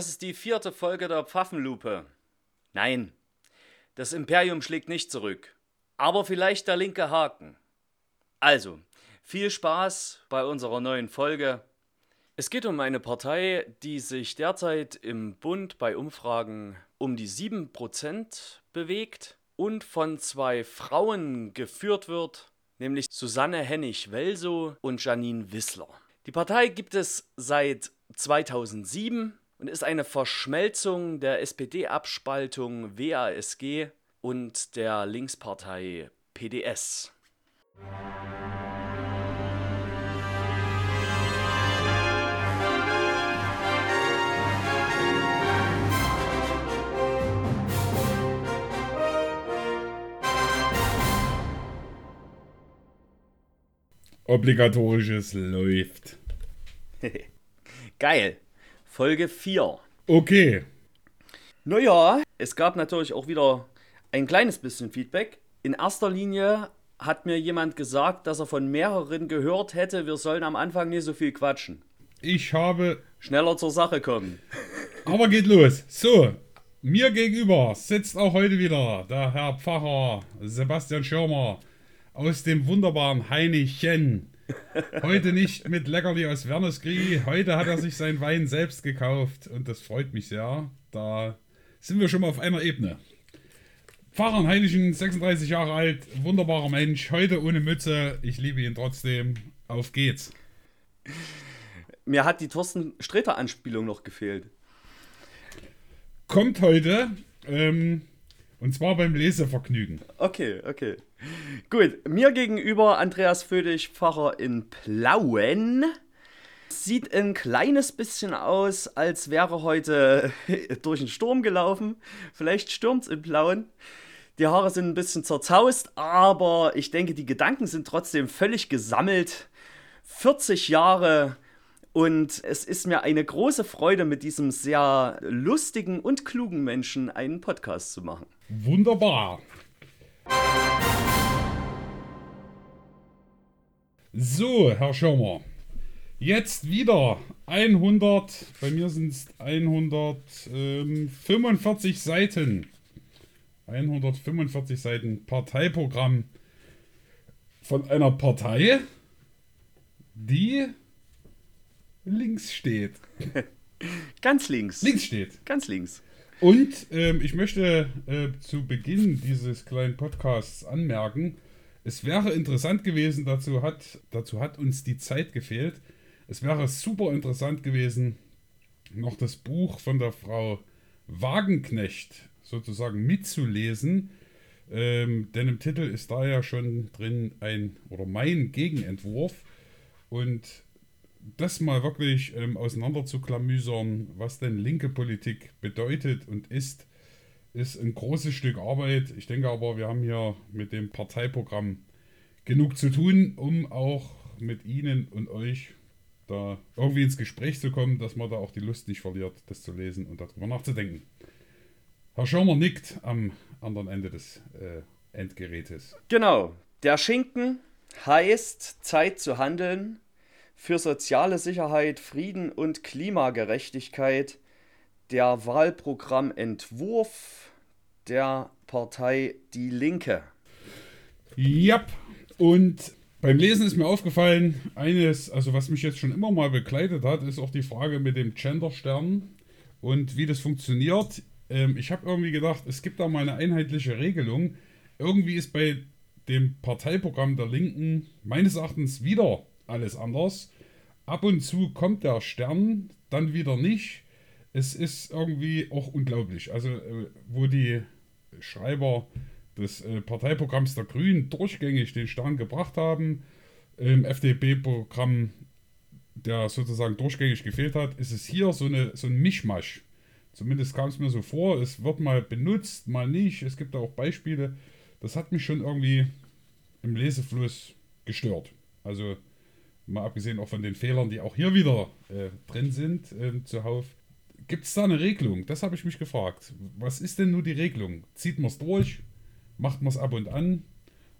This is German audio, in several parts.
Das ist die vierte Folge der Pfaffenlupe. Nein, das Imperium schlägt nicht zurück. Aber vielleicht der linke Haken. Also, viel Spaß bei unserer neuen Folge. Es geht um eine Partei, die sich derzeit im Bund bei Umfragen um die 7% bewegt und von zwei Frauen geführt wird, nämlich Susanne Hennig-Welsow und Janine Wissler. Die Partei gibt es seit 2007 und ist eine Verschmelzung der SPD-Abspaltung WASG und der Linkspartei PDS. Obligatorisches läuft. Geil. Folge 4. Okay. Naja, es gab natürlich auch wieder ein kleines bisschen Feedback. In erster Linie hat mir jemand gesagt, dass er von mehreren gehört hätte, wir sollen am Anfang nicht so viel quatschen. Ich habe. Schneller zur Sache kommen. Aber geht los. So, mir gegenüber sitzt auch heute wieder der Herr Pfarrer Sebastian Schirmer aus dem wunderbaren Heinichen. Heute nicht mit Leckerli aus Wernesgrie. Heute hat er sich seinen Wein selbst gekauft und das freut mich sehr. Da sind wir schon mal auf einer Ebene. Pfarrer Heiligen, 36 Jahre alt, wunderbarer Mensch, heute ohne Mütze. Ich liebe ihn trotzdem. Auf geht's. Mir hat die Thorsten Sträter-Anspielung noch gefehlt. Kommt heute. Ähm, und zwar beim Lesevergnügen. Okay, okay. Gut, mir gegenüber Andreas Födig, Pfarrer in Plauen. Sieht ein kleines bisschen aus, als wäre heute durch den Sturm gelaufen. Vielleicht stürmt es in Plauen. Die Haare sind ein bisschen zerzaust, aber ich denke, die Gedanken sind trotzdem völlig gesammelt. 40 Jahre und es ist mir eine große Freude, mit diesem sehr lustigen und klugen Menschen einen Podcast zu machen. Wunderbar. So, Herr Schirmer. Jetzt wieder 100, bei mir sind es 145 Seiten. 145 Seiten Parteiprogramm von einer Partei, die links steht. Ganz links. Links steht. Ganz links. Und ähm, ich möchte äh, zu Beginn dieses kleinen Podcasts anmerken, es wäre interessant gewesen, dazu hat, dazu hat uns die Zeit gefehlt. Es wäre super interessant gewesen, noch das Buch von der Frau Wagenknecht sozusagen mitzulesen. Ähm, denn im Titel ist da ja schon drin ein oder mein Gegenentwurf. Und das mal wirklich ähm, auseinander was denn linke Politik bedeutet und ist, ist ein großes Stück Arbeit. Ich denke aber, wir haben hier mit dem Parteiprogramm genug zu tun, um auch mit Ihnen und euch da irgendwie ins Gespräch zu kommen, dass man da auch die Lust nicht verliert, das zu lesen und darüber nachzudenken. Herr Schirmer nickt am anderen Ende des äh, Endgerätes. Genau. Der Schinken heißt Zeit zu handeln für soziale Sicherheit, Frieden und Klimagerechtigkeit der Wahlprogrammentwurf der Partei Die Linke. Ja, und beim Lesen ist mir aufgefallen, eines, also was mich jetzt schon immer mal begleitet hat, ist auch die Frage mit dem Genderstern und wie das funktioniert. Ähm, ich habe irgendwie gedacht, es gibt da mal eine einheitliche Regelung. Irgendwie ist bei dem Parteiprogramm der Linken meines Erachtens wieder alles anders. Ab und zu kommt der Stern, dann wieder nicht. Es ist irgendwie auch unglaublich. Also, äh, wo die Schreiber des äh, Parteiprogramms der Grünen durchgängig den Stern gebracht haben, im FDP-Programm, der sozusagen durchgängig gefehlt hat, ist es hier so, eine, so ein Mischmasch. Zumindest kam es mir so vor, es wird mal benutzt, mal nicht. Es gibt auch Beispiele. Das hat mich schon irgendwie im Lesefluss gestört. Also mal abgesehen auch von den Fehlern, die auch hier wieder äh, drin sind, äh, zuhauf. Gibt es da eine Regelung? Das habe ich mich gefragt. Was ist denn nur die Regelung? Zieht man es durch? Macht man es ab und an?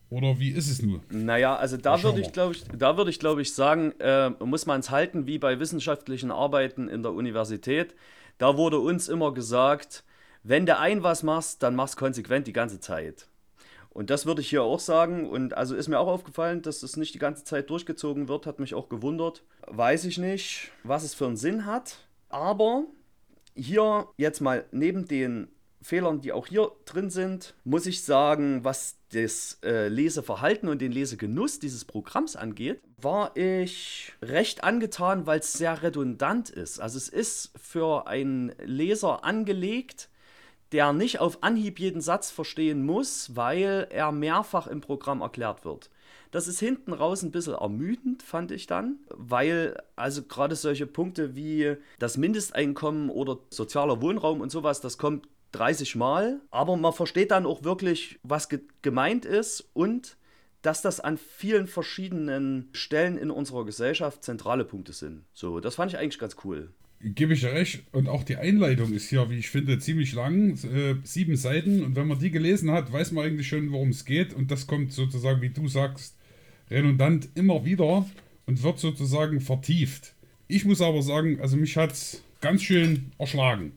Oder wie ist es nur? Naja, also da würde ich, glaube ich, da würde ich, glaube ich, sagen, äh, muss man es halten wie bei wissenschaftlichen Arbeiten in der Universität. da wurde uns immer gesagt, wenn du ein was machst, dann machst konsequent die ganze Zeit. Und das würde ich hier auch sagen. Und also ist mir auch aufgefallen, dass es nicht die ganze Zeit durchgezogen wird, hat mich auch gewundert. Weiß ich nicht, was es für einen Sinn hat. Aber hier jetzt mal neben den Fehlern, die auch hier drin sind, muss ich sagen, was das äh, Leseverhalten und den Lesegenuss dieses Programms angeht, war ich recht angetan, weil es sehr redundant ist. Also es ist für einen Leser angelegt, der nicht auf Anhieb jeden Satz verstehen muss, weil er mehrfach im Programm erklärt wird. Das ist hinten raus ein bisschen ermüdend, fand ich dann, weil also gerade solche Punkte wie das Mindesteinkommen oder sozialer Wohnraum und sowas, das kommt 30 Mal, aber man versteht dann auch wirklich, was ge gemeint ist und dass das an vielen verschiedenen Stellen in unserer Gesellschaft zentrale Punkte sind. So, das fand ich eigentlich ganz cool. Gebe ich dir recht. Und auch die Einleitung ist hier, wie ich finde, ziemlich lang. Äh, sieben Seiten. Und wenn man die gelesen hat, weiß man eigentlich schon, worum es geht. Und das kommt sozusagen, wie du sagst, redundant immer wieder und wird sozusagen vertieft. Ich muss aber sagen, also mich hat es ganz schön erschlagen.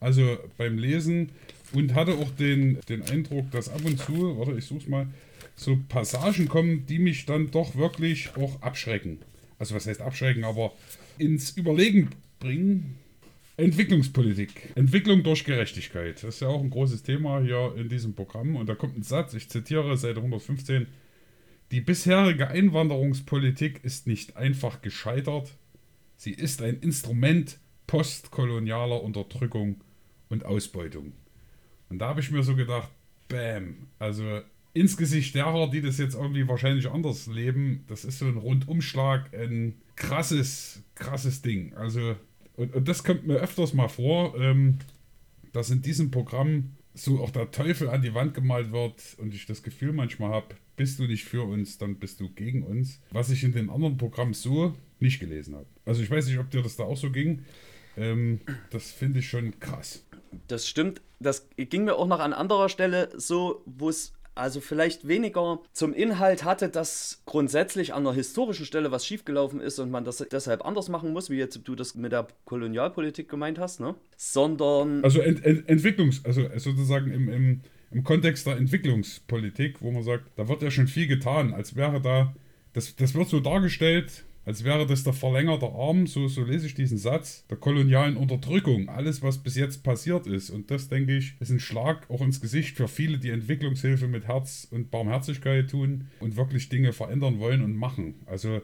Also beim Lesen und hatte auch den, den Eindruck, dass ab und zu, warte, ich such's mal, so Passagen kommen, die mich dann doch wirklich auch abschrecken. Also was heißt abschrecken, aber ins Überlegen bringen. Entwicklungspolitik. Entwicklung durch Gerechtigkeit. Das ist ja auch ein großes Thema hier in diesem Programm. Und da kommt ein Satz, ich zitiere Seite 115. Die bisherige Einwanderungspolitik ist nicht einfach gescheitert, sie ist ein Instrument postkolonialer Unterdrückung und Ausbeutung. Und da habe ich mir so gedacht, bam, also ins Gesicht derer, die das jetzt irgendwie wahrscheinlich anders leben, das ist so ein Rundumschlag, ein krasses, krasses Ding. Also, und, und das kommt mir öfters mal vor, ähm, dass in diesem Programm so auch der Teufel an die Wand gemalt wird und ich das Gefühl manchmal habe, bist du nicht für uns, dann bist du gegen uns. Was ich in den anderen Programmen so nicht gelesen habe. Also ich weiß nicht, ob dir das da auch so ging. Ähm, das finde ich schon krass. Das stimmt. Das ging mir auch noch an anderer Stelle so, wo es also vielleicht weniger zum Inhalt hatte, dass grundsätzlich an der historischen Stelle was schiefgelaufen ist und man das deshalb anders machen muss, wie jetzt du das mit der Kolonialpolitik gemeint hast, ne? Sondern. Also Ent Ent Entwicklungs-, also sozusagen im, im im Kontext der Entwicklungspolitik, wo man sagt, da wird ja schon viel getan, als wäre da, das, das wird so dargestellt, als wäre das der verlängerte Arm, so, so lese ich diesen Satz, der kolonialen Unterdrückung, alles, was bis jetzt passiert ist. Und das, denke ich, ist ein Schlag auch ins Gesicht für viele, die Entwicklungshilfe mit Herz und Barmherzigkeit tun und wirklich Dinge verändern wollen und machen. Also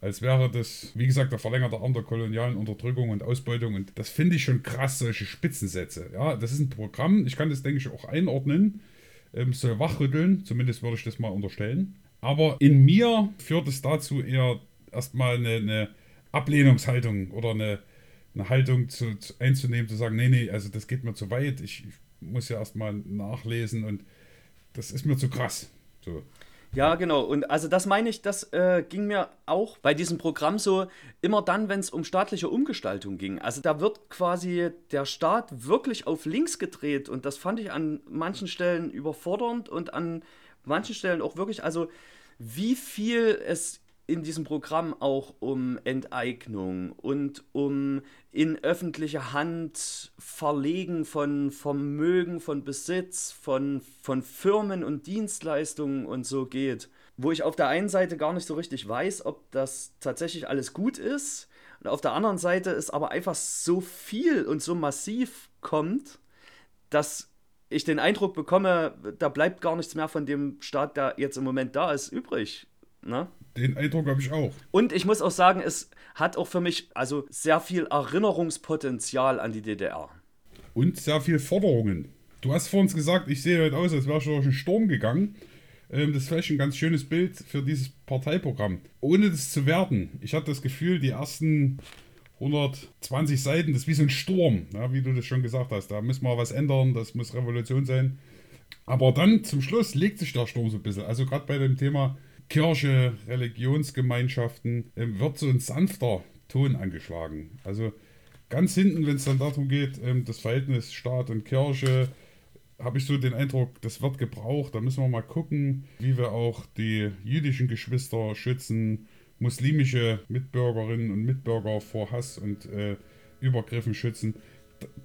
als wäre das, wie gesagt, der verlängerte Arm der kolonialen Unterdrückung und Ausbeutung. Und das finde ich schon krass, solche Spitzensätze. Ja, das ist ein Programm, ich kann das, denke ich, auch einordnen, ähm, soll wachrütteln, zumindest würde ich das mal unterstellen. Aber in mir führt es dazu eher erstmal eine, eine Ablehnungshaltung oder eine, eine Haltung zu, zu, einzunehmen, zu sagen, nee, nee, also das geht mir zu weit, ich, muss ja erstmal nachlesen und das ist mir zu krass. So. Ja, genau. Und also das meine ich, das äh, ging mir auch bei diesem Programm so immer dann, wenn es um staatliche Umgestaltung ging. Also da wird quasi der Staat wirklich auf links gedreht und das fand ich an manchen Stellen überfordernd und an manchen Stellen auch wirklich, also wie viel es in diesem Programm auch um Enteignung und um in öffentliche Hand Verlegen von Vermögen, von Besitz, von, von Firmen und Dienstleistungen und so geht. Wo ich auf der einen Seite gar nicht so richtig weiß, ob das tatsächlich alles gut ist. Und auf der anderen Seite es aber einfach so viel und so massiv kommt, dass ich den Eindruck bekomme, da bleibt gar nichts mehr von dem Staat, der jetzt im Moment da ist, übrig. Ne? Den Eindruck habe ich auch. Und ich muss auch sagen, es hat auch für mich also sehr viel Erinnerungspotenzial an die DDR. Und sehr viel Forderungen. Du hast vor uns gesagt, ich sehe heute aus, als wäre ich durch einen Sturm gegangen. Ähm, das ist vielleicht ein ganz schönes Bild für dieses Parteiprogramm. Ohne das zu werten, ich hatte das Gefühl, die ersten 120 Seiten, das ist wie so ein Sturm, ja, wie du das schon gesagt hast. Da müssen wir was ändern, das muss Revolution sein. Aber dann zum Schluss legt sich der Sturm so ein bisschen. Also gerade bei dem Thema Kirche, Religionsgemeinschaften, ähm, wird so ein sanfter Ton angeschlagen. Also ganz hinten, wenn es dann darum geht, ähm, das Verhältnis Staat und Kirche, habe ich so den Eindruck, das wird gebraucht. Da müssen wir mal gucken, wie wir auch die jüdischen Geschwister schützen, muslimische Mitbürgerinnen und Mitbürger vor Hass und äh, Übergriffen schützen.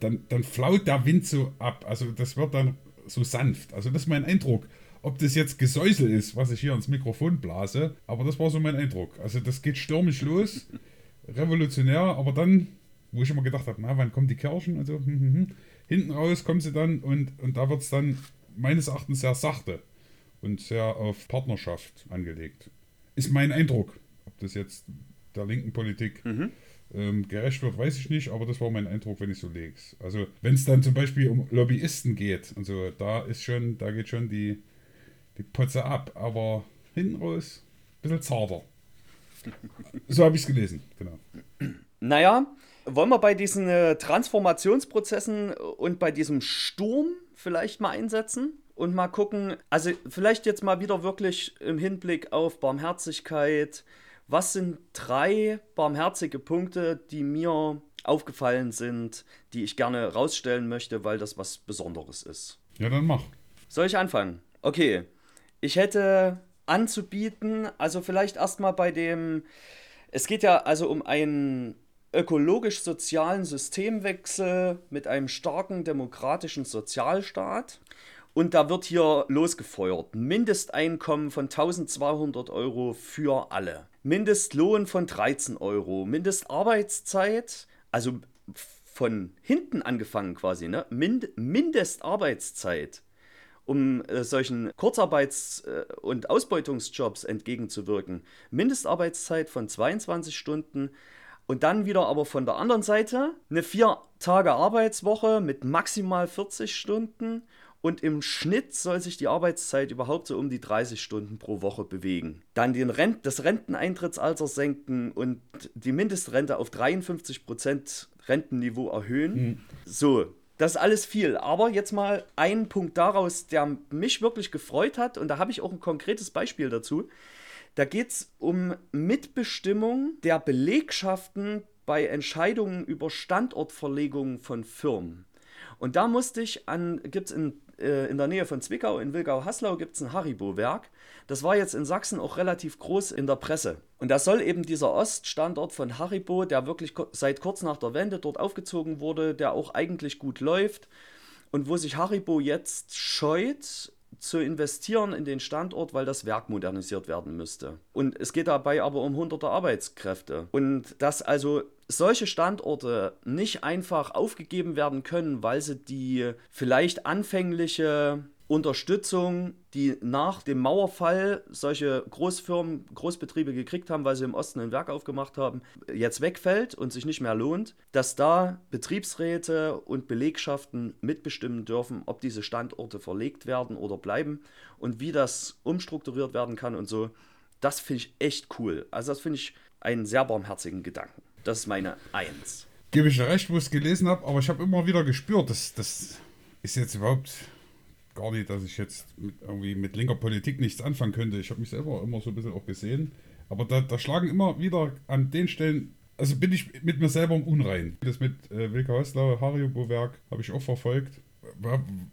dann, dann flaut der Wind so ab. Also das wird dann so sanft. Also das ist mein Eindruck. Ob das jetzt Gesäusel ist, was ich hier ins Mikrofon blase, aber das war so mein Eindruck. Also das geht stürmisch los, revolutionär, aber dann, wo ich immer gedacht habe, na, wann kommen die Kirchen und so, hm, hm, hm. hinten raus kommen sie dann und, und da wird es dann meines Erachtens sehr sachte und sehr auf Partnerschaft angelegt. Ist mein Eindruck. Ob das jetzt der linken Politik mhm. ähm, gerecht wird, weiß ich nicht, aber das war mein Eindruck, wenn ich so lege. Also wenn es dann zum Beispiel um Lobbyisten geht und so, da ist schon, da geht schon die, die Potze ab, aber hinten raus ein bisschen zarter. so habe ich es gelesen, genau. Naja, wollen wir bei diesen äh, Transformationsprozessen und bei diesem Sturm vielleicht mal einsetzen? und mal gucken, also vielleicht jetzt mal wieder wirklich im Hinblick auf Barmherzigkeit, was sind drei barmherzige Punkte, die mir aufgefallen sind, die ich gerne rausstellen möchte, weil das was Besonderes ist? Ja, dann mach. Soll ich anfangen? Okay. Ich hätte anzubieten, also vielleicht erstmal bei dem, es geht ja also um einen ökologisch-sozialen Systemwechsel mit einem starken demokratischen Sozialstaat. Und da wird hier losgefeuert. Mindesteinkommen von 1200 Euro für alle. Mindestlohn von 13 Euro. Mindestarbeitszeit, also von hinten angefangen quasi, ne? Mind Mindestarbeitszeit, um äh, solchen Kurzarbeits- äh, und Ausbeutungsjobs entgegenzuwirken. Mindestarbeitszeit von 22 Stunden. Und dann wieder aber von der anderen Seite eine vier Tage Arbeitswoche mit maximal 40 Stunden und im Schnitt soll sich die Arbeitszeit überhaupt so um die 30 Stunden pro Woche bewegen. Dann den Rent das Renteneintrittsalter senken und die Mindestrente auf 53% Rentenniveau erhöhen. Mhm. So, das ist alles viel. Aber jetzt mal ein Punkt daraus, der mich wirklich gefreut hat, und da habe ich auch ein konkretes Beispiel dazu. Da geht es um Mitbestimmung der Belegschaften bei Entscheidungen über Standortverlegung von Firmen. Und da musste ich an, gibt es in äh, in der Nähe von Zwickau, in Wilgau-Haslau, gibt es ein Haribo-Werk. Das war jetzt in Sachsen auch relativ groß in der Presse. Und da soll eben dieser Oststandort von Haribo, der wirklich seit kurz nach der Wende dort aufgezogen wurde, der auch eigentlich gut läuft und wo sich Haribo jetzt scheut, zu investieren in den Standort, weil das Werk modernisiert werden müsste. Und es geht dabei aber um hunderte Arbeitskräfte. Und dass also solche Standorte nicht einfach aufgegeben werden können, weil sie die vielleicht anfängliche Unterstützung, die nach dem Mauerfall solche Großfirmen, Großbetriebe gekriegt haben, weil sie im Osten ein Werk aufgemacht haben, jetzt wegfällt und sich nicht mehr lohnt, dass da Betriebsräte und Belegschaften mitbestimmen dürfen, ob diese Standorte verlegt werden oder bleiben und wie das umstrukturiert werden kann und so. Das finde ich echt cool. Also das finde ich einen sehr barmherzigen Gedanken. Das ist meine Eins. Gebe ich recht, wo ich es gelesen habe, aber ich habe immer wieder gespürt, dass das ist jetzt überhaupt gar nicht, dass ich jetzt mit, irgendwie mit linker Politik nichts anfangen könnte. Ich habe mich selber immer so ein bisschen auch gesehen. Aber da, da, schlagen immer wieder an den Stellen, also bin ich mit mir selber im Unrein. Das mit äh, Wilke Hoslau, Haribo-Werk habe ich auch verfolgt.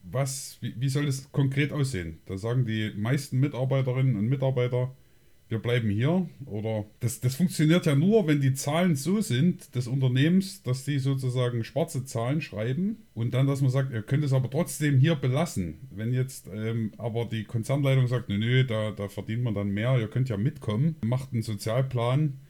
Was, wie, wie soll das konkret aussehen? Da sagen die meisten Mitarbeiterinnen und Mitarbeiter, wir bleiben hier. Oder das, das funktioniert ja nur, wenn die Zahlen so sind des Unternehmens, dass die sozusagen schwarze Zahlen schreiben und dann, dass man sagt, ihr könnt es aber trotzdem hier belassen. Wenn jetzt ähm, aber die Konzernleitung sagt, nö, nö, da, da verdient man dann mehr, ihr könnt ja mitkommen, macht einen Sozialplan.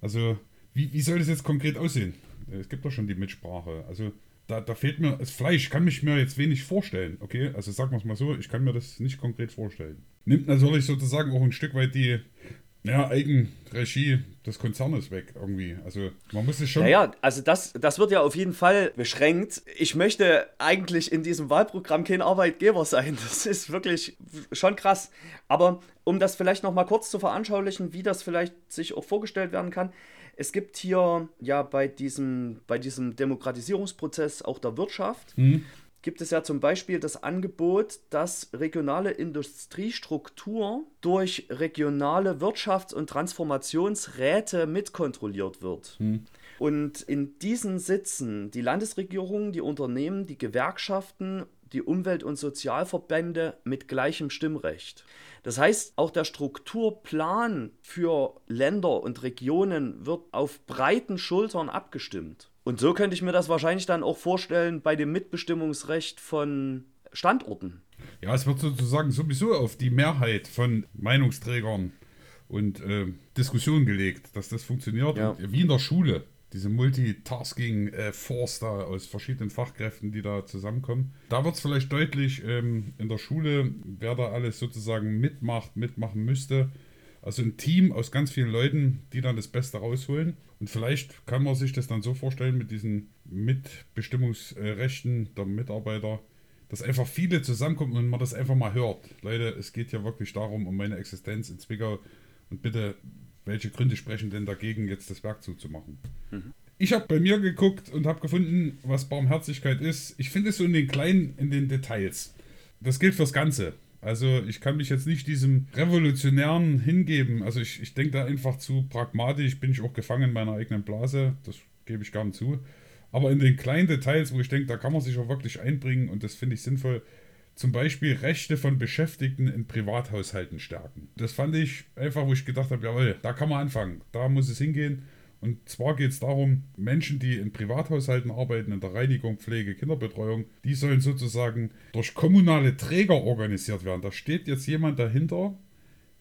Also, wie, wie soll das jetzt konkret aussehen? Es gibt doch schon die Mitsprache. Also, da, da fehlt mir das Fleisch, kann mich mir jetzt wenig vorstellen. Okay, also sagen wir es mal so, ich kann mir das nicht konkret vorstellen nimmt natürlich sozusagen auch ein Stück weit die ja, Eigenregie des Konzernes weg irgendwie. Also man muss es schon. Naja, also das, das wird ja auf jeden Fall beschränkt. Ich möchte eigentlich in diesem Wahlprogramm kein Arbeitgeber sein. Das ist wirklich schon krass. Aber um das vielleicht nochmal kurz zu veranschaulichen, wie das vielleicht sich auch vorgestellt werden kann. Es gibt hier ja bei diesem, bei diesem Demokratisierungsprozess auch der Wirtschaft. Mhm gibt es ja zum Beispiel das Angebot, dass regionale Industriestruktur durch regionale Wirtschafts- und Transformationsräte mitkontrolliert wird. Hm. Und in diesen sitzen die Landesregierungen, die Unternehmen, die Gewerkschaften, die Umwelt- und Sozialverbände mit gleichem Stimmrecht. Das heißt, auch der Strukturplan für Länder und Regionen wird auf breiten Schultern abgestimmt. Und so könnte ich mir das wahrscheinlich dann auch vorstellen bei dem Mitbestimmungsrecht von Standorten. Ja, es wird sozusagen sowieso auf die Mehrheit von Meinungsträgern und äh, Diskussionen gelegt, dass das funktioniert. Ja. Und, wie in der Schule. Diese Multitasking-Force da aus verschiedenen Fachkräften, die da zusammenkommen. Da wird es vielleicht deutlich ähm, in der Schule, wer da alles sozusagen mitmacht, mitmachen müsste. Also ein Team aus ganz vielen Leuten, die dann das Beste rausholen. Und vielleicht kann man sich das dann so vorstellen mit diesen Mitbestimmungsrechten der Mitarbeiter, dass einfach viele zusammenkommen und man das einfach mal hört. Leute, es geht ja wirklich darum, um meine Existenz in Zwickau. Und bitte, welche Gründe sprechen denn dagegen, jetzt das Werk zuzumachen? Mhm. Ich habe bei mir geguckt und habe gefunden, was Barmherzigkeit ist. Ich finde es so in den kleinen, in den Details. Das gilt fürs Ganze. Also ich kann mich jetzt nicht diesem Revolutionären hingeben. Also ich, ich denke da einfach zu pragmatisch, bin ich auch gefangen in meiner eigenen Blase. Das gebe ich gern zu. Aber in den kleinen Details, wo ich denke, da kann man sich auch wirklich einbringen und das finde ich sinnvoll, zum Beispiel Rechte von Beschäftigten in Privathaushalten stärken. Das fand ich einfach, wo ich gedacht habe, jawohl, da kann man anfangen, da muss es hingehen. Und zwar geht es darum, Menschen, die in Privathaushalten arbeiten, in der Reinigung, Pflege, Kinderbetreuung, die sollen sozusagen durch kommunale Träger organisiert werden. Da steht jetzt jemand dahinter,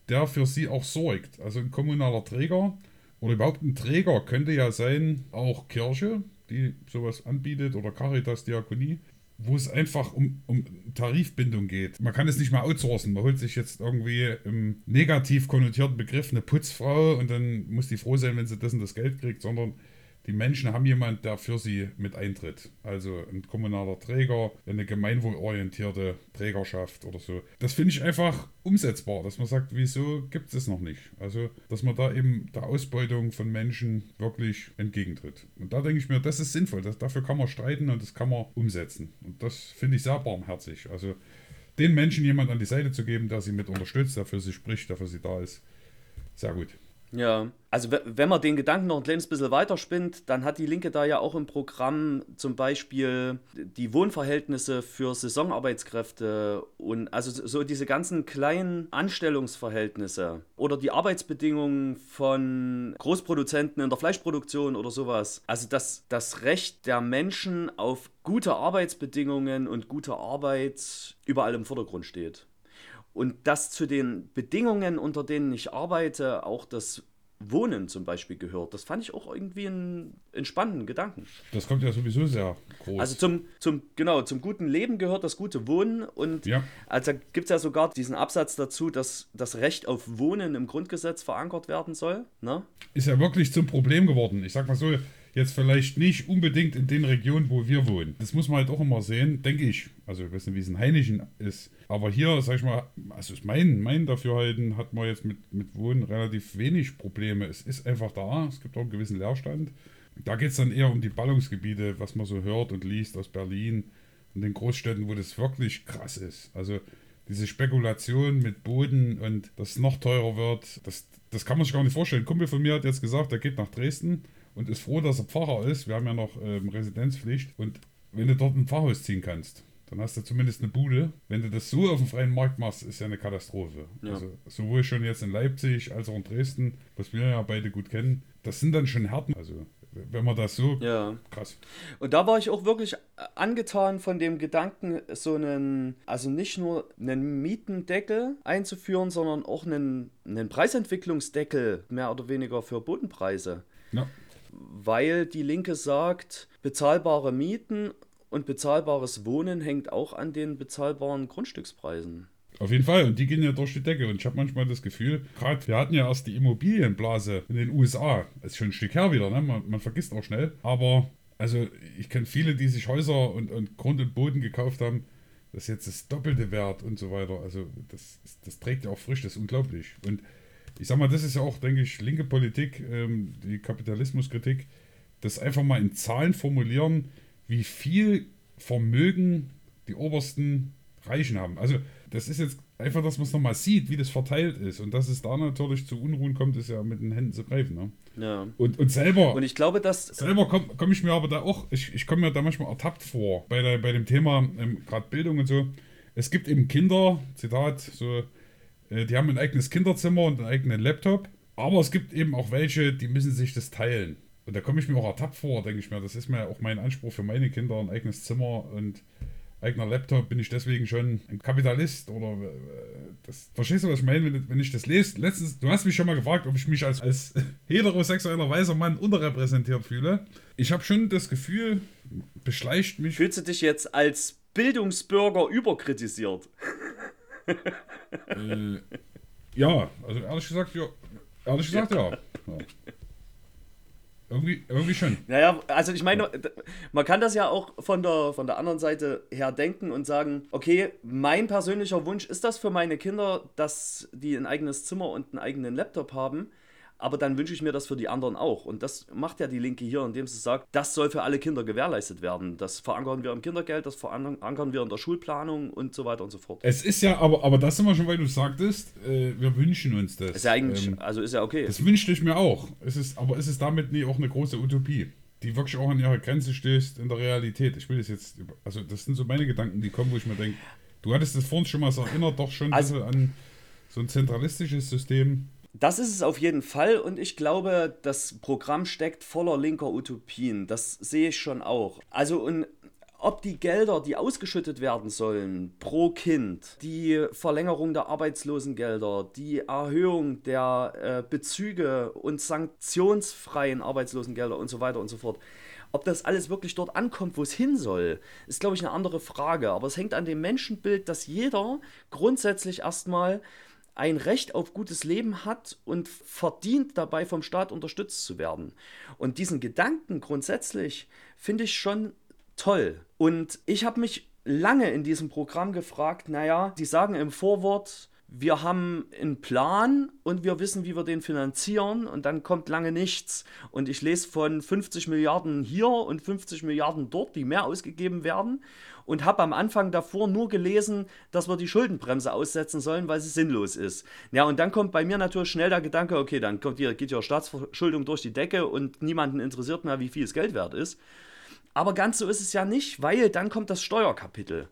der für sie auch sorgt. Also ein kommunaler Träger oder überhaupt ein Träger könnte ja sein, auch Kirche, die sowas anbietet, oder Caritas, Diakonie wo es einfach um, um Tarifbindung geht. Man kann es nicht mehr outsourcen. Man holt sich jetzt irgendwie im negativ konnotierten Begriff eine Putzfrau und dann muss die froh sein, wenn sie das und das Geld kriegt, sondern die Menschen haben jemanden, der für sie mit eintritt. Also ein kommunaler Träger, eine gemeinwohlorientierte Trägerschaft oder so. Das finde ich einfach umsetzbar, dass man sagt, wieso gibt es noch nicht? Also, dass man da eben der Ausbeutung von Menschen wirklich entgegentritt. Und da denke ich mir, das ist sinnvoll. Das, dafür kann man streiten und das kann man umsetzen. Und das finde ich sehr barmherzig. Also, den Menschen jemand an die Seite zu geben, der sie mit unterstützt, der für sie spricht, der für sie da ist. Sehr gut. Ja, also wenn man den Gedanken noch ein kleines bisschen weiterspinnt, dann hat die Linke da ja auch im Programm zum Beispiel die Wohnverhältnisse für Saisonarbeitskräfte und also so diese ganzen kleinen Anstellungsverhältnisse oder die Arbeitsbedingungen von Großproduzenten in der Fleischproduktion oder sowas. Also dass das Recht der Menschen auf gute Arbeitsbedingungen und gute Arbeit überall im Vordergrund steht. Und dass zu den Bedingungen, unter denen ich arbeite, auch das Wohnen zum Beispiel gehört. Das fand ich auch irgendwie einen entspannenden Gedanken. Das kommt ja sowieso sehr groß. Also zum, zum, genau, zum guten Leben gehört das gute Wohnen und ja. also gibt es ja sogar diesen Absatz dazu, dass das Recht auf Wohnen im Grundgesetz verankert werden soll. Ne? Ist ja wirklich zum Problem geworden. Ich sag mal so, Jetzt vielleicht nicht unbedingt in den Regionen, wo wir wohnen. Das muss man halt auch immer sehen, denke ich. Also ich weiß nicht, wie es in Heinichen ist. Aber hier, sag ich mal, also ist mein, mein Dafürhalten, hat man jetzt mit, mit Wohnen relativ wenig Probleme. Es ist einfach da, es gibt auch einen gewissen Leerstand. Da geht es dann eher um die Ballungsgebiete, was man so hört und liest aus Berlin und den Großstädten, wo das wirklich krass ist. Also diese Spekulation mit Boden und das noch teurer wird, das, das kann man sich gar nicht vorstellen. Ein Kumpel von mir hat jetzt gesagt, er geht nach Dresden und ist froh, dass er Pfarrer ist. Wir haben ja noch ähm, Residenzpflicht. Und wenn du dort ein Pfarrhaus ziehen kannst, dann hast du zumindest eine Bude. Wenn du das so auf dem freien Markt machst, ist ja eine Katastrophe. Ja. Also sowohl schon jetzt in Leipzig als auch in Dresden, was wir ja beide gut kennen, das sind dann schon Härten. Also wenn man das so ja. krass. Und da war ich auch wirklich angetan von dem Gedanken, so einen, also nicht nur einen Mietendeckel einzuführen, sondern auch einen, einen Preisentwicklungsdeckel mehr oder weniger für Bodenpreise. Ja weil die Linke sagt, bezahlbare Mieten und bezahlbares Wohnen hängt auch an den bezahlbaren Grundstückspreisen. Auf jeden Fall, und die gehen ja durch die Decke. Und ich habe manchmal das Gefühl, gerade wir hatten ja erst die Immobilienblase in den USA. Das ist schon ein Stück her wieder, ne? man, man vergisst auch schnell. Aber also ich kenne viele, die sich Häuser und, und Grund und Boden gekauft haben. Das ist jetzt das doppelte Wert und so weiter. Also das, das trägt ja auch frisch, das ist unglaublich. Und ich sag mal, das ist ja auch, denke ich, linke Politik, ähm, die Kapitalismuskritik, das einfach mal in Zahlen formulieren, wie viel Vermögen die obersten Reichen haben. Also das ist jetzt einfach, dass man es nochmal sieht, wie das verteilt ist. Und dass es da natürlich zu Unruhen kommt, ist ja mit den Händen zu greifen. Ne? Ja. Und, und selber. Und ich glaube, dass. Selber komme komm ich mir aber da auch, ich, ich komme mir da manchmal ertappt vor, bei, der, bei dem Thema ähm, gerade Bildung und so. Es gibt eben Kinder, Zitat, so die haben ein eigenes Kinderzimmer und einen eigenen Laptop. Aber es gibt eben auch welche, die müssen sich das teilen. Und da komme ich mir auch ertappt vor, denke ich mir. Das ist mir auch mein Anspruch für meine Kinder, ein eigenes Zimmer und eigener Laptop. Bin ich deswegen schon ein Kapitalist oder äh, das, verstehst du, was ich meine, wenn, wenn ich das lese? Letztens, du hast mich schon mal gefragt, ob ich mich als, als heterosexueller weißer Mann unterrepräsentiert fühle. Ich habe schon das Gefühl, beschleicht mich. Fühlst du dich jetzt als Bildungsbürger überkritisiert? äh, ja, also ehrlich gesagt, ja. Ehrlich gesagt, ja. ja. Irgendwie, irgendwie schon. Naja, also ich meine, man kann das ja auch von der, von der anderen Seite her denken und sagen, okay, mein persönlicher Wunsch ist das für meine Kinder, dass die ein eigenes Zimmer und einen eigenen Laptop haben aber dann wünsche ich mir das für die anderen auch. Und das macht ja die Linke hier, indem sie sagt, das soll für alle Kinder gewährleistet werden. Das verankern wir im Kindergeld, das verankern wir in der Schulplanung und so weiter und so fort. Es ist ja, aber, aber das sind wir schon, weil du sagtest, äh, wir wünschen uns das. Ist ja eigentlich, ähm, also ist ja okay. Das wünschte ich mir auch. Es ist, aber ist es damit nie auch eine große Utopie? die wirklich auch an ihre Grenze stößt in der Realität. Ich will das jetzt, also das sind so meine Gedanken, die kommen, wo ich mir denke, du hattest das vorhin schon mal erinnert, doch schon ein also, bisschen an so ein zentralistisches System. Das ist es auf jeden Fall und ich glaube, das Programm steckt voller linker Utopien. Das sehe ich schon auch. Also und ob die Gelder, die ausgeschüttet werden sollen pro Kind, die Verlängerung der Arbeitslosengelder, die Erhöhung der äh, Bezüge und sanktionsfreien Arbeitslosengelder und so weiter und so fort, ob das alles wirklich dort ankommt, wo es hin soll, ist, glaube ich, eine andere Frage. Aber es hängt an dem Menschenbild, dass jeder grundsätzlich erstmal ein Recht auf gutes Leben hat und verdient dabei vom Staat unterstützt zu werden. Und diesen Gedanken grundsätzlich finde ich schon toll. Und ich habe mich lange in diesem Programm gefragt, naja, die sagen im Vorwort, wir haben einen Plan und wir wissen, wie wir den finanzieren und dann kommt lange nichts. Und ich lese von 50 Milliarden hier und 50 Milliarden dort, die mehr ausgegeben werden und habe am Anfang davor nur gelesen, dass wir die Schuldenbremse aussetzen sollen, weil sie sinnlos ist. Ja, und dann kommt bei mir natürlich schnell der Gedanke, okay, dann kommt hier, geht ja Staatsverschuldung durch die Decke und niemanden interessiert mehr, wie viel das Geld wert ist. Aber ganz so ist es ja nicht, weil dann kommt das Steuerkapitel.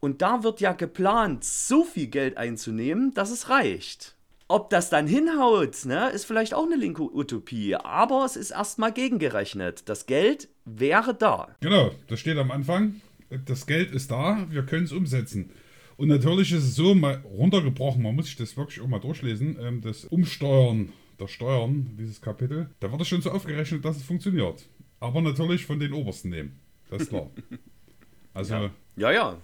Und da wird ja geplant, so viel Geld einzunehmen, dass es reicht. Ob das dann hinhaut, ne, ist vielleicht auch eine linke Utopie, aber es ist erstmal gegengerechnet. Das Geld wäre da. Genau, das steht am Anfang. Das Geld ist da, wir können es umsetzen. Und natürlich ist es so, mal runtergebrochen, man muss sich das wirklich auch mal durchlesen, ähm, das Umsteuern der Steuern, dieses Kapitel, da wird es schon so aufgerechnet, dass es funktioniert. Aber natürlich von den Obersten nehmen. Das ist klar. Also. Ja, ja. ja.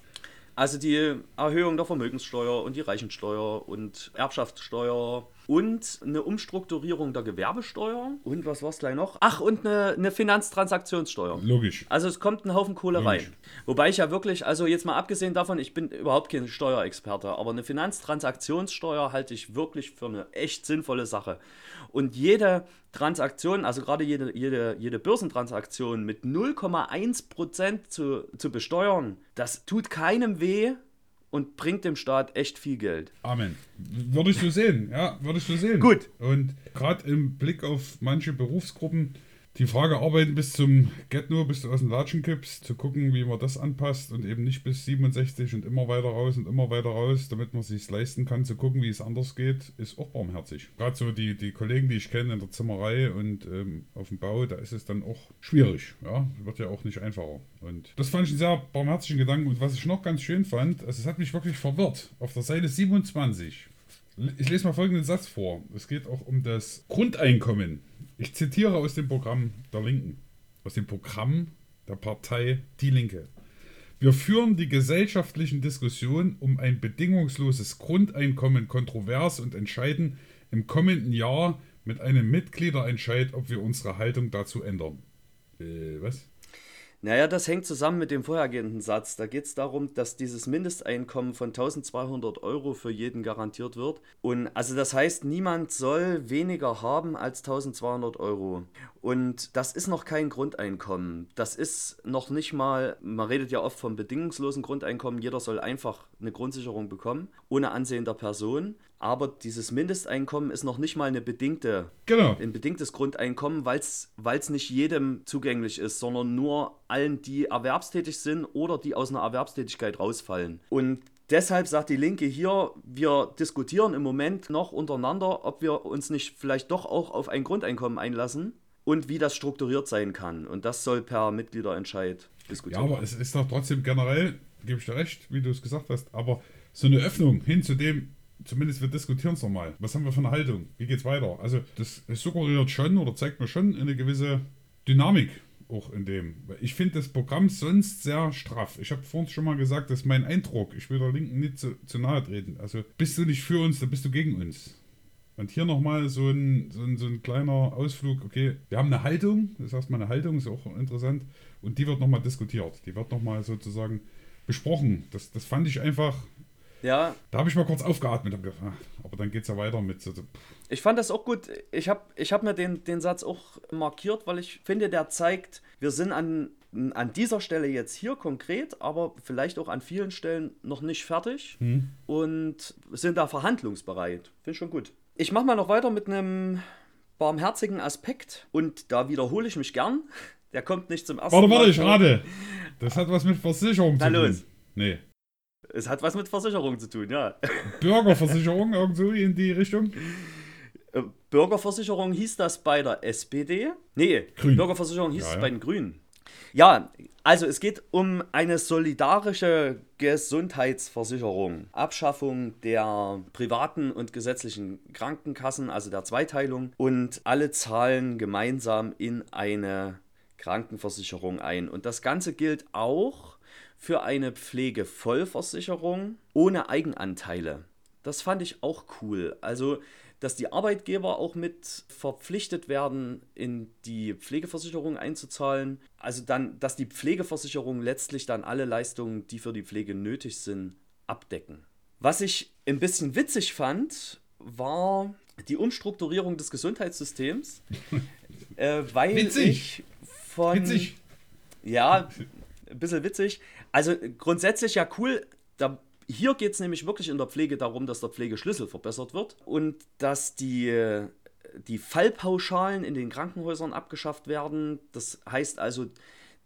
Also die Erhöhung der Vermögenssteuer und die Reichensteuer und Erbschaftssteuer und eine Umstrukturierung der Gewerbesteuer und was war es gleich noch? Ach, und eine, eine, Finanztransaktionssteuer. Logisch. Also es kommt ein Haufen Kohle Logisch. rein. Wobei ich ja wirklich, also jetzt mal abgesehen davon, ich bin überhaupt kein Steuerexperte, aber eine Finanztransaktionssteuer halte ich wirklich für eine echt sinnvolle Sache. Und jede Transaktion, also gerade jede, jede, jede Börsentransaktion mit 0,1% zu, zu besteuern, das tut keinem weh und bringt dem Staat echt viel Geld. Amen. Würdest du sehen, ja, würdest du sehen. Gut. Und gerade im Blick auf manche Berufsgruppen die Frage arbeiten bis zum Get-No, bis du aus dem Latschen kippst, zu gucken, wie man das anpasst und eben nicht bis 67 und immer weiter raus und immer weiter raus, damit man sich leisten kann, zu gucken, wie es anders geht, ist auch barmherzig. Gerade so die, die Kollegen, die ich kenne in der Zimmerei und ähm, auf dem Bau, da ist es dann auch schwierig. Ja, wird ja auch nicht einfacher. Und das fand ich einen sehr barmherzigen Gedanken. Und was ich noch ganz schön fand, also es hat mich wirklich verwirrt. Auf der Seite 27 ich lese mal folgenden Satz vor. Es geht auch um das Grundeinkommen. Ich zitiere aus dem Programm der Linken, aus dem Programm der Partei Die Linke. Wir führen die gesellschaftlichen Diskussionen um ein bedingungsloses Grundeinkommen kontrovers und entscheiden im kommenden Jahr mit einem Mitgliederentscheid, ob wir unsere Haltung dazu ändern. Äh, was? Naja, das hängt zusammen mit dem vorhergehenden Satz. Da geht es darum, dass dieses Mindesteinkommen von 1200 Euro für jeden garantiert wird. Und also das heißt, niemand soll weniger haben als 1200 Euro. Und das ist noch kein Grundeinkommen. Das ist noch nicht mal, man redet ja oft vom bedingungslosen Grundeinkommen, jeder soll einfach eine Grundsicherung bekommen, ohne Ansehen der Person. Aber dieses Mindesteinkommen ist noch nicht mal eine bedingte, genau. ein bedingtes Grundeinkommen, weil es nicht jedem zugänglich ist, sondern nur allen, die erwerbstätig sind oder die aus einer Erwerbstätigkeit rausfallen. Und Deshalb sagt die Linke hier, wir diskutieren im Moment noch untereinander, ob wir uns nicht vielleicht doch auch auf ein Grundeinkommen einlassen und wie das strukturiert sein kann. Und das soll per Mitgliederentscheid diskutiert Ja, aber es ist doch trotzdem generell, gebe ich dir recht, wie du es gesagt hast, aber so eine Öffnung hin zu dem, zumindest wir diskutieren es nochmal. Was haben wir für eine Haltung? Wie geht's weiter? Also, das suggeriert schon oder zeigt mir schon eine gewisse Dynamik auch in dem. Ich finde das Programm sonst sehr straff. Ich habe vorhin schon mal gesagt, das ist mein Eindruck. Ich will der Linken nicht zu, zu nahe treten. Also, bist du nicht für uns, dann bist du gegen uns. Und hier nochmal so ein, so, ein, so ein kleiner Ausflug. Okay, wir haben eine Haltung, das ist erstmal eine Haltung, ist auch interessant. Und die wird nochmal diskutiert. Die wird nochmal sozusagen besprochen. Das, das fand ich einfach. Ja. Da habe ich mal kurz aufgeatmet. Gedacht, ach, aber dann geht es ja weiter mit. So, ich fand das auch gut. Ich habe ich hab mir den, den Satz auch markiert, weil ich finde, der zeigt, wir sind an, an dieser Stelle jetzt hier konkret, aber vielleicht auch an vielen Stellen noch nicht fertig hm. und sind da verhandlungsbereit. Finde ich schon gut. Ich mache mal noch weiter mit einem barmherzigen Aspekt und da wiederhole ich mich gern. Der kommt nicht zum ersten warte, Mal. Warte, ich rate. Das hat was mit Versicherung Na zu los. tun. Nee. Es hat was mit Versicherung zu tun, ja. Bürgerversicherung, irgendwo in die Richtung? Äh, Bürgerversicherung hieß das bei der SPD? Nee, Grün. Bürgerversicherung hieß ja, es bei den Grünen. Ja, also es geht um eine solidarische Gesundheitsversicherung. Abschaffung der privaten und gesetzlichen Krankenkassen, also der Zweiteilung. Und alle zahlen gemeinsam in eine Krankenversicherung ein. Und das Ganze gilt auch für eine Pflegevollversicherung ohne Eigenanteile. Das fand ich auch cool. Also dass die Arbeitgeber auch mit verpflichtet werden, in die Pflegeversicherung einzuzahlen. Also dann, dass die Pflegeversicherung letztlich dann alle Leistungen, die für die Pflege nötig sind, abdecken. Was ich ein bisschen witzig fand, war die Umstrukturierung des Gesundheitssystems, äh, weil witzig. ich von... Witzig. Ja, ein bisschen witzig. Also grundsätzlich ja cool, da hier geht es nämlich wirklich in der Pflege darum, dass der Pflegeschlüssel verbessert wird und dass die, die Fallpauschalen in den Krankenhäusern abgeschafft werden. Das heißt also,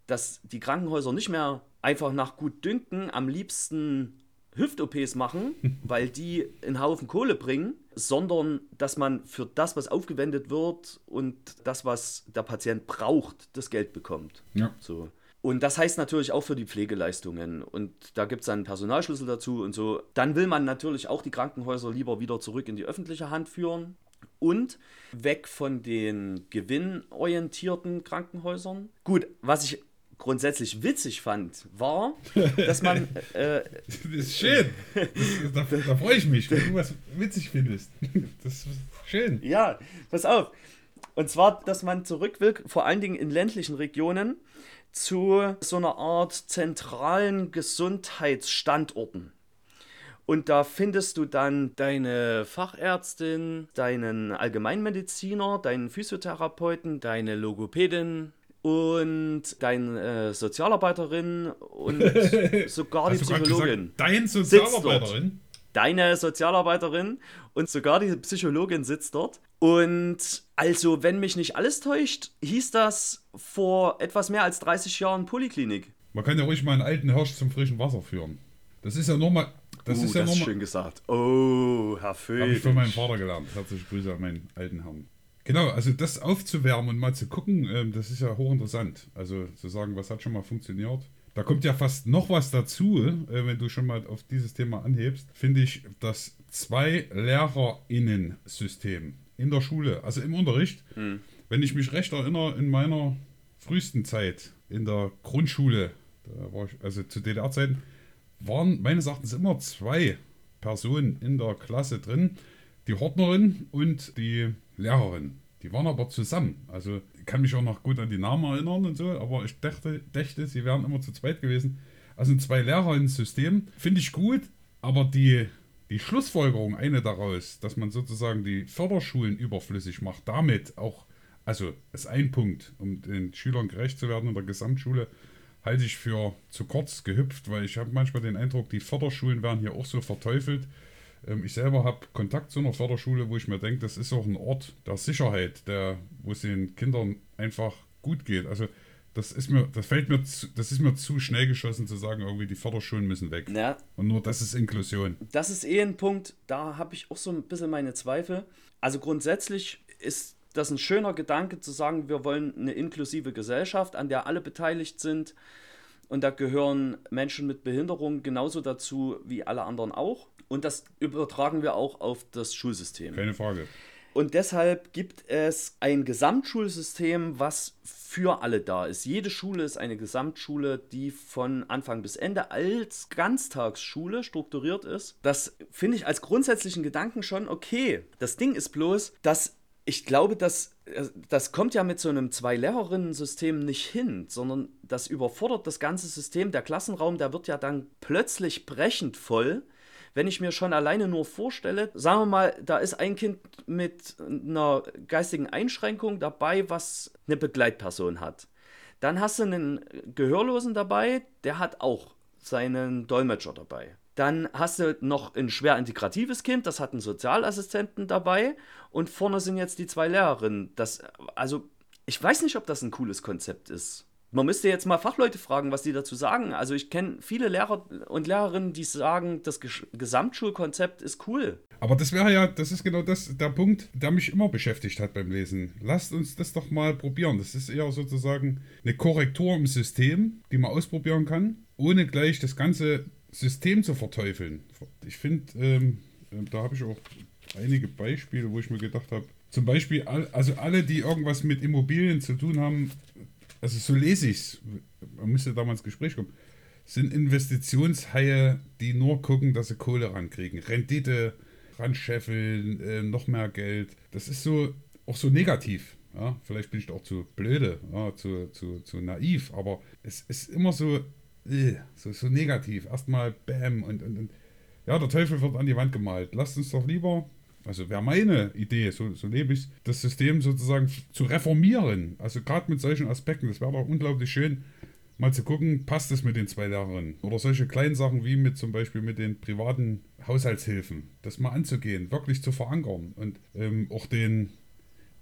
dass die Krankenhäuser nicht mehr einfach nach gut Dünken am liebsten Hüft-OPs machen, weil die einen Haufen Kohle bringen, sondern dass man für das, was aufgewendet wird und das, was der Patient braucht, das Geld bekommt. Ja. So. Und das heißt natürlich auch für die Pflegeleistungen. Und da gibt es dann einen Personalschlüssel dazu und so. Dann will man natürlich auch die Krankenhäuser lieber wieder zurück in die öffentliche Hand führen und weg von den gewinnorientierten Krankenhäusern. Gut, was ich grundsätzlich witzig fand, war, dass man. Äh, das ist schön. Das, da, da freue ich mich, wenn du was witzig findest. Das ist schön. Ja, pass auf. Und zwar, dass man zurück will, vor allen Dingen in ländlichen Regionen, zu so einer Art zentralen Gesundheitsstandorten. Und da findest du dann deine Fachärztin, deinen Allgemeinmediziner, deinen Physiotherapeuten, deine Logopädin und deine äh, Sozialarbeiterin und sogar die Psychologin. Gesagt, dein Sozialarbeiterin? Deine Sozialarbeiterin und sogar die Psychologin sitzt dort. Und also, wenn mich nicht alles täuscht, hieß das vor etwas mehr als 30 Jahren Poliklinik. Man kann ja ruhig mal einen alten Hirsch zum frischen Wasser führen. Das ist ja nochmal. Das uh, ist ja das ist schön gesagt. Oh, Herr Föhl. Habe ich von meinem Vater gelernt. Herzliche Grüße an meinen alten Herrn. Genau, also das aufzuwärmen und mal zu gucken, ähm, das ist ja hochinteressant. Also zu sagen, was hat schon mal funktioniert. Da kommt ja fast noch was dazu, äh, wenn du schon mal auf dieses Thema anhebst, finde ich das Zwei-LehrerInnen-System in der Schule, also im Unterricht. Mhm. Wenn ich mich recht erinnere, in meiner frühesten Zeit in der Grundschule, da war ich, also zu DDR-Zeiten, waren meines Erachtens immer zwei Personen in der Klasse drin. Die Hortnerin und die Lehrerin. Die waren aber zusammen. Also ich kann mich auch noch gut an die Namen erinnern und so, aber ich dachte, dachte sie wären immer zu zweit gewesen. Also ein zwei Lehrer ins System finde ich gut, aber die die Schlussfolgerung, eine daraus, dass man sozusagen die Förderschulen überflüssig macht, damit auch, also ist ein Punkt, um den Schülern gerecht zu werden in der Gesamtschule, halte ich für zu kurz gehüpft, weil ich habe manchmal den Eindruck, die Förderschulen werden hier auch so verteufelt. Ähm, ich selber habe Kontakt zu einer Förderschule, wo ich mir denke, das ist auch ein Ort der Sicherheit, der, wo es den Kindern einfach gut geht. Also das ist mir, das fällt mir, zu, das ist mir zu schnell geschossen zu sagen, irgendwie die Förderschulen müssen weg. Ja. Und nur das ist Inklusion. Das ist eh ein Punkt, da habe ich auch so ein bisschen meine Zweifel. Also grundsätzlich ist das ein schöner Gedanke zu sagen, wir wollen eine inklusive Gesellschaft, an der alle beteiligt sind. Und da gehören Menschen mit Behinderung genauso dazu wie alle anderen auch. Und das übertragen wir auch auf das Schulsystem. Keine Frage. Und deshalb gibt es ein Gesamtschulsystem, was für alle da ist. Jede Schule ist eine Gesamtschule, die von Anfang bis Ende als Ganztagsschule strukturiert ist. Das finde ich als grundsätzlichen Gedanken schon okay. Das Ding ist bloß, dass ich glaube, dass das kommt ja mit so einem Zwei-Lehrerinnen-System nicht hin, sondern das überfordert das ganze System. Der Klassenraum, der wird ja dann plötzlich brechend voll wenn ich mir schon alleine nur vorstelle, sagen wir mal, da ist ein Kind mit einer geistigen Einschränkung dabei, was eine Begleitperson hat. Dann hast du einen Gehörlosen dabei, der hat auch seinen Dolmetscher dabei. Dann hast du noch ein schwer integratives Kind, das hat einen Sozialassistenten dabei und vorne sind jetzt die zwei Lehrerinnen. Das, also, ich weiß nicht, ob das ein cooles Konzept ist. Man müsste jetzt mal Fachleute fragen, was die dazu sagen. Also ich kenne viele Lehrer und Lehrerinnen, die sagen, das Gesamtschulkonzept ist cool. Aber das wäre ja, das ist genau das, der Punkt, der mich immer beschäftigt hat beim Lesen. Lasst uns das doch mal probieren. Das ist eher sozusagen eine Korrektur im System, die man ausprobieren kann, ohne gleich das ganze System zu verteufeln. Ich finde, ähm, ähm, da habe ich auch einige Beispiele, wo ich mir gedacht habe, zum Beispiel, also alle, die irgendwas mit Immobilien zu tun haben, also so lese ich es, man müsste da mal ins Gespräch kommen, sind Investitionshaie, die nur gucken, dass sie Kohle rankriegen. Rendite ranscheffeln, äh, noch mehr Geld. Das ist so auch so negativ. Ja? Vielleicht bin ich auch zu blöde, ja, zu, zu, zu naiv, aber es ist immer so, äh, so, so negativ. Erstmal Bäm und, und, und ja, der Teufel wird an die Wand gemalt. Lasst uns doch lieber also wäre meine Idee, so, so lebe ich das System sozusagen zu reformieren. Also gerade mit solchen Aspekten, das wäre doch unglaublich schön, mal zu gucken, passt es mit den zwei Lehrerinnen? Oder solche kleinen Sachen wie mit zum Beispiel mit den privaten Haushaltshilfen, das mal anzugehen, wirklich zu verankern und ähm, auch den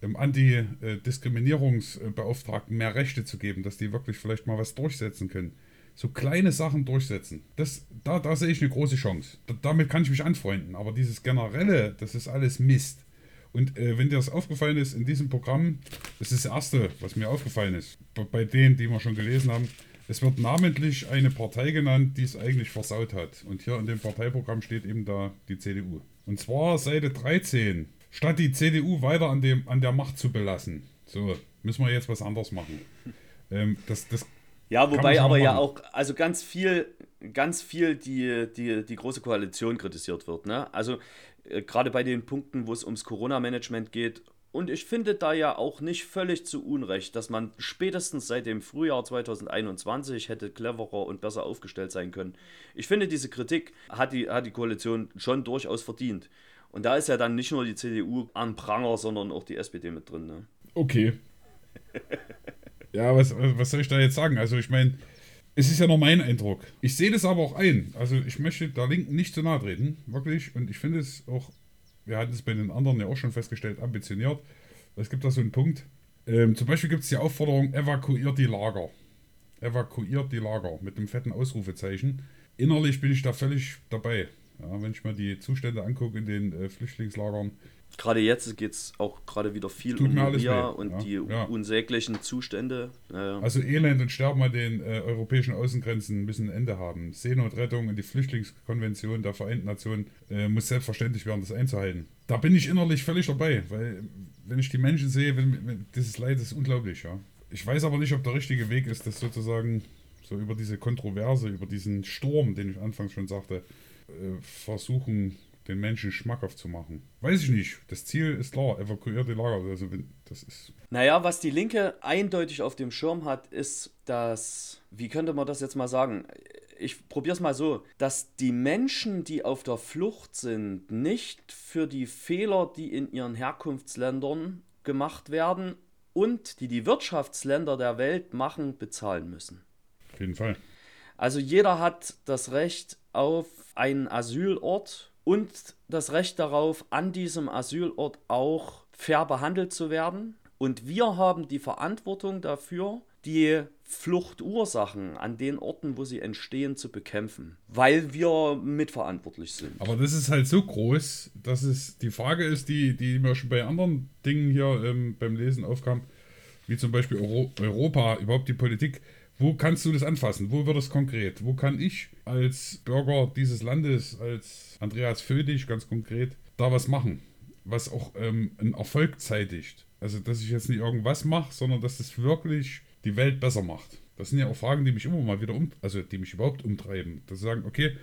ähm, Antidiskriminierungsbeauftragten mehr Rechte zu geben, dass die wirklich vielleicht mal was durchsetzen können so kleine Sachen durchsetzen. Das, da, da sehe ich eine große Chance. Da, damit kann ich mich anfreunden. Aber dieses Generelle, das ist alles Mist. Und äh, wenn dir das aufgefallen ist in diesem Programm, das ist das Erste, was mir aufgefallen ist, bei denen, die wir schon gelesen haben, es wird namentlich eine Partei genannt, die es eigentlich versaut hat. Und hier in dem Parteiprogramm steht eben da die CDU. Und zwar Seite 13. Statt die CDU weiter an, dem, an der Macht zu belassen. So, müssen wir jetzt was anderes machen. Ähm, das, das ja, wobei aber ja auch, also ganz viel, ganz viel die, die, die große Koalition kritisiert wird. Ne? Also äh, gerade bei den Punkten, wo es ums Corona-Management geht. Und ich finde da ja auch nicht völlig zu Unrecht, dass man spätestens seit dem Frühjahr 2021 hätte cleverer und besser aufgestellt sein können. Ich finde, diese Kritik hat die, hat die Koalition schon durchaus verdient. Und da ist ja dann nicht nur die CDU am Pranger, sondern auch die SPD mit drin. Ne? Okay. Ja, was, was soll ich da jetzt sagen? Also ich meine, es ist ja nur mein Eindruck. Ich sehe das aber auch ein. Also ich möchte der Linken nicht zu nahe treten, wirklich. Und ich finde es auch, wir hatten es bei den anderen ja auch schon festgestellt, ambitioniert. Es gibt da so einen Punkt. Ähm, zum Beispiel gibt es die Aufforderung, evakuiert die Lager. Evakuiert die Lager mit einem fetten Ausrufezeichen. Innerlich bin ich da völlig dabei. Ja, wenn ich mir die Zustände angucke in den äh, Flüchtlingslagern, Gerade jetzt geht es auch gerade wieder viel Tut um Moria und ja, die ja. unsäglichen Zustände. Ja, also Elend und Sterben an den äh, europäischen Außengrenzen müssen ein Ende haben. Seenotrettung und die Flüchtlingskonvention der Vereinten Nationen äh, muss selbstverständlich werden, das einzuhalten. Da bin ich innerlich völlig dabei, weil wenn ich die Menschen sehe, wenn, wenn, dieses Leid ist unglaublich. Ja. Ich weiß aber nicht, ob der richtige Weg ist, das sozusagen so über diese Kontroverse, über diesen Sturm, den ich anfangs schon sagte, äh, versuchen den Menschen schmackhaft zu machen. Weiß ich nicht. Das Ziel ist klar, evakuiert die Lager. Also das ist. Naja, was die Linke eindeutig auf dem Schirm hat, ist, dass, wie könnte man das jetzt mal sagen? Ich probiere es mal so, dass die Menschen, die auf der Flucht sind, nicht für die Fehler, die in ihren Herkunftsländern gemacht werden und die die Wirtschaftsländer der Welt machen, bezahlen müssen. Auf jeden Fall. Also jeder hat das Recht auf einen Asylort und das Recht darauf, an diesem Asylort auch fair behandelt zu werden Und wir haben die Verantwortung dafür, die Fluchtursachen an den Orten, wo sie entstehen, zu bekämpfen, weil wir mitverantwortlich sind. Aber das ist halt so groß, dass es die Frage ist, die, die mir schon bei anderen Dingen hier ähm, beim Lesen aufkam, wie zum Beispiel Euro Europa, überhaupt die Politik. Wo kannst du das anfassen? Wo wird es konkret? Wo kann ich als Bürger dieses Landes, als Andreas Födig ganz konkret, da was machen? Was auch ähm, einen Erfolg zeitigt. Also, dass ich jetzt nicht irgendwas mache, sondern dass das wirklich die Welt besser macht. Das sind ja auch Fragen, die mich immer mal wieder um, also die mich überhaupt umtreiben. Dass sie sagen, okay,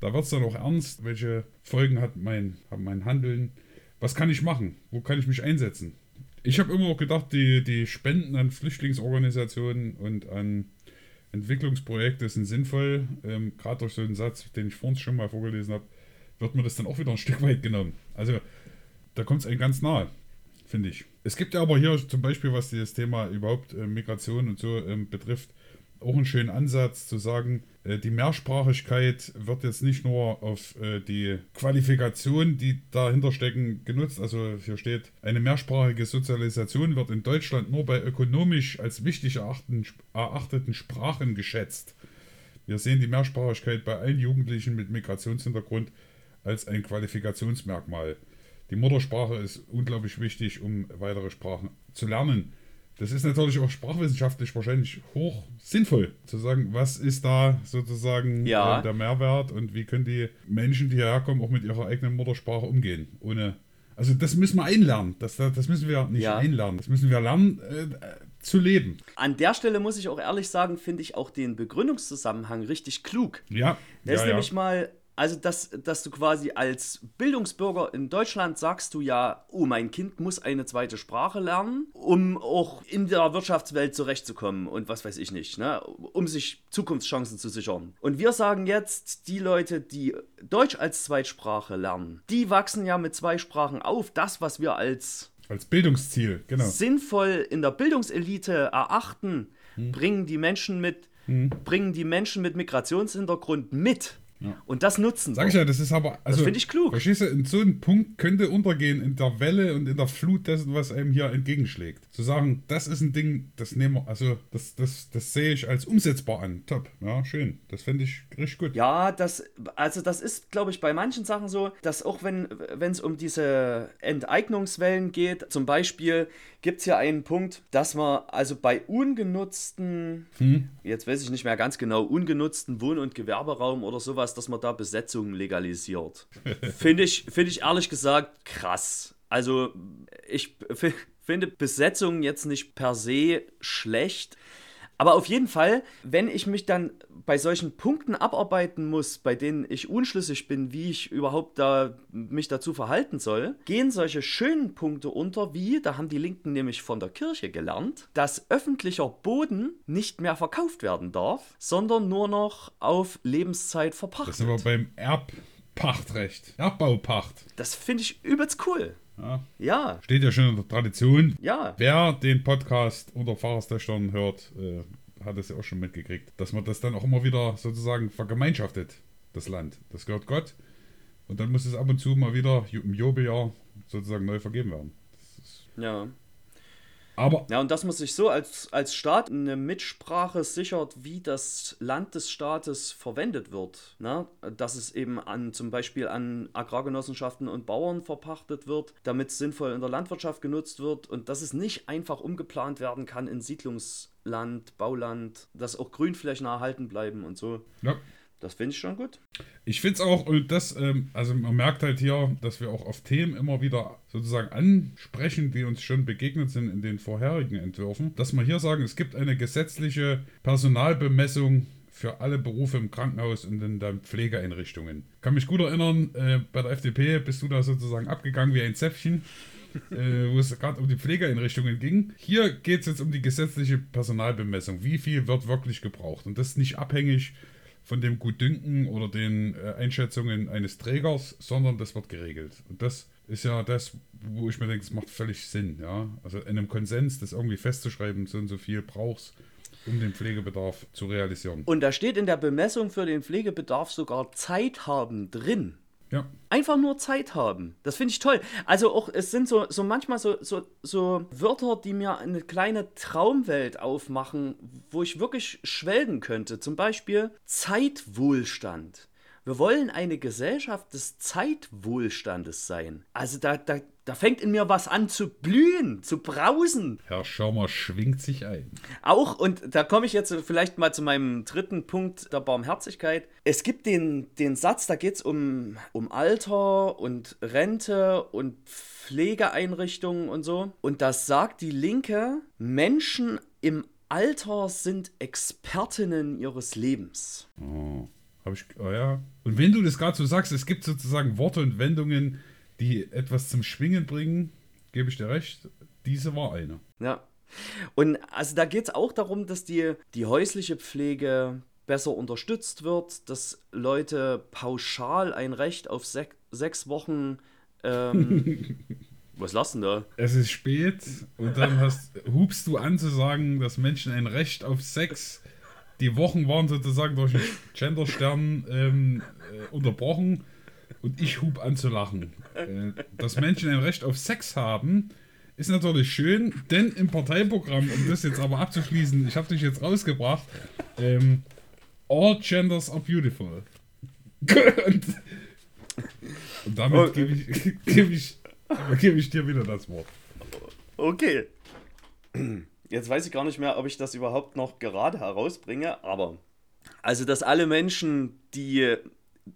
da wird es dann auch ernst, welche Folgen hat mein, hat mein Handeln, was kann ich machen, wo kann ich mich einsetzen. Ich habe immer auch gedacht, die, die Spenden an Flüchtlingsorganisationen und an Entwicklungsprojekte sind sinnvoll. Ähm, Gerade durch so einen Satz, den ich vorhin schon mal vorgelesen habe, wird mir das dann auch wieder ein Stück weit genommen. Also da kommt es einem ganz nahe finde ich. Es gibt ja aber hier zum Beispiel, was das Thema überhaupt äh, Migration und so ähm, betrifft, auch einen schönen Ansatz zu sagen, äh, die Mehrsprachigkeit wird jetzt nicht nur auf äh, die Qualifikation, die dahinter stecken, genutzt. Also hier steht, eine mehrsprachige Sozialisation wird in Deutschland nur bei ökonomisch als wichtig erachteten Sprachen geschätzt. Wir sehen die Mehrsprachigkeit bei allen Jugendlichen mit Migrationshintergrund als ein Qualifikationsmerkmal die Muttersprache ist unglaublich wichtig, um weitere Sprachen zu lernen. Das ist natürlich auch sprachwissenschaftlich wahrscheinlich hoch sinnvoll, zu sagen, was ist da sozusagen ja. äh, der Mehrwert und wie können die Menschen, die hierher kommen, auch mit ihrer eigenen Muttersprache umgehen. Ohne, also das müssen wir einlernen. Das, das müssen wir nicht ja. einlernen. Das müssen wir lernen äh, zu leben. An der Stelle muss ich auch ehrlich sagen, finde ich auch den Begründungszusammenhang richtig klug. Ja. Der ja, ist nämlich mal also, dass, dass du quasi als Bildungsbürger in Deutschland sagst du ja, oh, mein Kind muss eine zweite Sprache lernen, um auch in der Wirtschaftswelt zurechtzukommen und was weiß ich nicht, ne? um sich Zukunftschancen zu sichern. Und wir sagen jetzt, die Leute, die Deutsch als Zweitsprache lernen, die wachsen ja mit zwei Sprachen auf. Das, was wir als als Bildungsziel, genau. Sinnvoll in der Bildungselite erachten, hm. bringen die Menschen mit, hm. bringen die Menschen mit Migrationshintergrund mit. Ja. Und das nutzen. Sag ich ja, das ist aber. Also, das finde ich klug. Verstehst du, in so einem Punkt könnte untergehen in der Welle und in der Flut dessen, was einem hier entgegenschlägt. Zu sagen, das ist ein Ding, das nehmen wir, also das, das, das sehe ich als umsetzbar an. Top. Ja, schön. Das finde ich richtig gut. Ja, das, also das ist, glaube ich, bei manchen Sachen so, dass auch wenn es um diese Enteignungswellen geht, zum Beispiel gibt es hier einen Punkt, dass man also bei ungenutzten, hm. jetzt weiß ich nicht mehr ganz genau, ungenutzten Wohn- und Gewerberaum oder sowas, dass man da Besetzungen legalisiert. Finde ich, find ich ehrlich gesagt krass. Also ich finde Besetzungen jetzt nicht per se schlecht. Aber auf jeden Fall, wenn ich mich dann bei solchen Punkten abarbeiten muss, bei denen ich unschlüssig bin, wie ich überhaupt da mich dazu verhalten soll, gehen solche schönen Punkte unter, wie, da haben die Linken nämlich von der Kirche gelernt, dass öffentlicher Boden nicht mehr verkauft werden darf, sondern nur noch auf Lebenszeit verpachtet. Das sind wir beim Erbpachtrecht, Erbbaupacht. Das finde ich übelst cool. Ja. ja. Steht ja schon in der Tradition. Ja. Wer den Podcast unter Pfarrerstöchtern hört, äh, hat es ja auch schon mitgekriegt, dass man das dann auch immer wieder sozusagen vergemeinschaftet, das Land. Das gehört Gott. Und dann muss es ab und zu mal wieder im Jobeljahr sozusagen neu vergeben werden. ja. Aber ja, und dass man sich so als, als Staat eine Mitsprache sichert, wie das Land des Staates verwendet wird. Ne? Dass es eben an zum Beispiel an Agrargenossenschaften und Bauern verpachtet wird, damit es sinnvoll in der Landwirtschaft genutzt wird und dass es nicht einfach umgeplant werden kann in Siedlungsland, Bauland, dass auch Grünflächen erhalten bleiben und so. Ja. Das finde ich schon gut. Ich finde es auch, und das, ähm, also man merkt halt hier, dass wir auch auf Themen immer wieder sozusagen ansprechen, die uns schon begegnet sind in den vorherigen Entwürfen, dass wir hier sagen, es gibt eine gesetzliche Personalbemessung für alle Berufe im Krankenhaus und in den Pflegeeinrichtungen. Kann mich gut erinnern, äh, bei der FDP bist du da sozusagen abgegangen wie ein Zäpfchen. äh, wo es gerade um die Pflegeeinrichtungen ging. Hier geht es jetzt um die gesetzliche Personalbemessung. Wie viel wird wirklich gebraucht? Und das ist nicht abhängig von dem Gutdünken oder den äh, Einschätzungen eines Trägers, sondern das wird geregelt. Und das ist ja das, wo ich mir denke, es macht völlig Sinn. Ja? Also in einem Konsens, das irgendwie festzuschreiben, so und so viel brauchst um den Pflegebedarf zu realisieren. Und da steht in der Bemessung für den Pflegebedarf sogar Zeit haben drin. Ja. Einfach nur Zeit haben. Das finde ich toll. Also auch, es sind so, so manchmal so, so, so Wörter, die mir eine kleine Traumwelt aufmachen, wo ich wirklich schwelgen könnte. Zum Beispiel Zeitwohlstand. Wir wollen eine Gesellschaft des Zeitwohlstandes sein. Also da, da, da fängt in mir was an zu blühen, zu brausen. Herr Schaumer schwingt sich ein. Auch, und da komme ich jetzt vielleicht mal zu meinem dritten Punkt der Barmherzigkeit. Es gibt den, den Satz, da geht es um, um Alter und Rente und Pflegeeinrichtungen und so. Und das sagt die Linke, Menschen im Alter sind Expertinnen ihres Lebens. Oh. Habe ich, oh ja. Und wenn du das gerade so sagst, es gibt sozusagen Worte und Wendungen, die etwas zum Schwingen bringen, gebe ich dir recht. Diese war eine. Ja. Und also da geht es auch darum, dass die, die häusliche Pflege besser unterstützt wird, dass Leute pauschal ein Recht auf sech, sechs Wochen. Ähm, was lassen da? Es ist spät und dann hast, hubst du an zu sagen, dass Menschen ein Recht auf Sex die Wochen waren sozusagen durch den Genderstern ähm, äh, unterbrochen und ich hub an zu lachen. Äh, dass Menschen ein Recht auf Sex haben, ist natürlich schön, denn im Parteiprogramm, um das jetzt aber abzuschließen, ich habe dich jetzt rausgebracht, ähm, All genders are beautiful. und, und damit gebe ich, geb ich, geb ich dir wieder das Wort. Okay. Jetzt weiß ich gar nicht mehr, ob ich das überhaupt noch gerade herausbringe, aber also, dass alle Menschen, die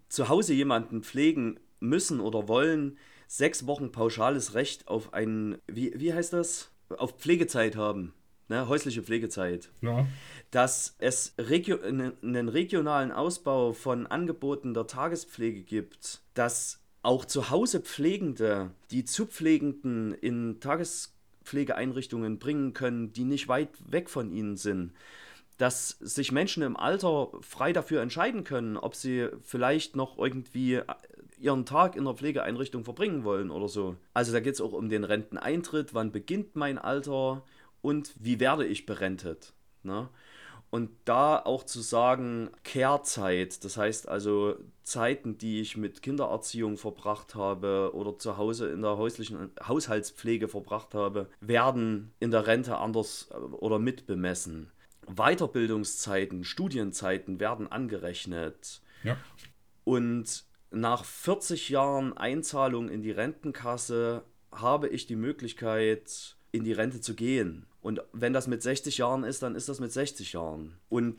zu Hause jemanden pflegen müssen oder wollen, sechs Wochen pauschales Recht auf einen, wie, wie heißt das? Auf Pflegezeit haben. Ne, häusliche Pflegezeit. Ja. Dass es regio einen regionalen Ausbau von Angeboten der Tagespflege gibt, dass auch zu Hause Pflegende, die Zupflegenden in Tagespflege Pflegeeinrichtungen bringen können, die nicht weit weg von ihnen sind. Dass sich Menschen im Alter frei dafür entscheiden können, ob sie vielleicht noch irgendwie äh, ihren Tag in der Pflegeeinrichtung verbringen wollen oder so. Also da geht es auch um den Renteneintritt, wann beginnt mein Alter und wie werde ich berentet. Ne? Und da auch zu sagen, Kehrzeit, das heißt also Zeiten, die ich mit Kindererziehung verbracht habe oder zu Hause in der häuslichen Haushaltspflege verbracht habe, werden in der Rente anders äh, oder mitbemessen. Weiterbildungszeiten, Studienzeiten werden angerechnet. Ja. Und nach 40 Jahren Einzahlung in die Rentenkasse habe ich die Möglichkeit, in die Rente zu gehen. Und wenn das mit 60 Jahren ist, dann ist das mit 60 Jahren. Und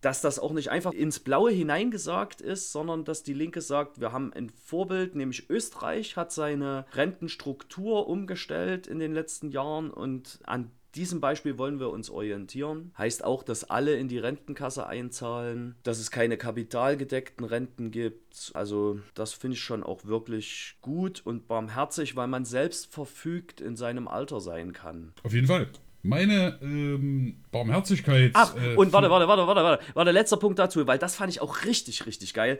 dass das auch nicht einfach ins Blaue hineingesagt ist, sondern dass die Linke sagt, wir haben ein Vorbild, nämlich Österreich hat seine Rentenstruktur umgestellt in den letzten Jahren und an diesem Beispiel wollen wir uns orientieren. Heißt auch, dass alle in die Rentenkasse einzahlen, dass es keine kapitalgedeckten Renten gibt. Also das finde ich schon auch wirklich gut und barmherzig, weil man selbst verfügt in seinem Alter sein kann. Auf jeden Fall. Meine ähm, Barmherzigkeit. Ach, äh, und warte, warte, warte, warte, warte, warte, letzter Punkt dazu, weil das fand ich auch richtig, richtig geil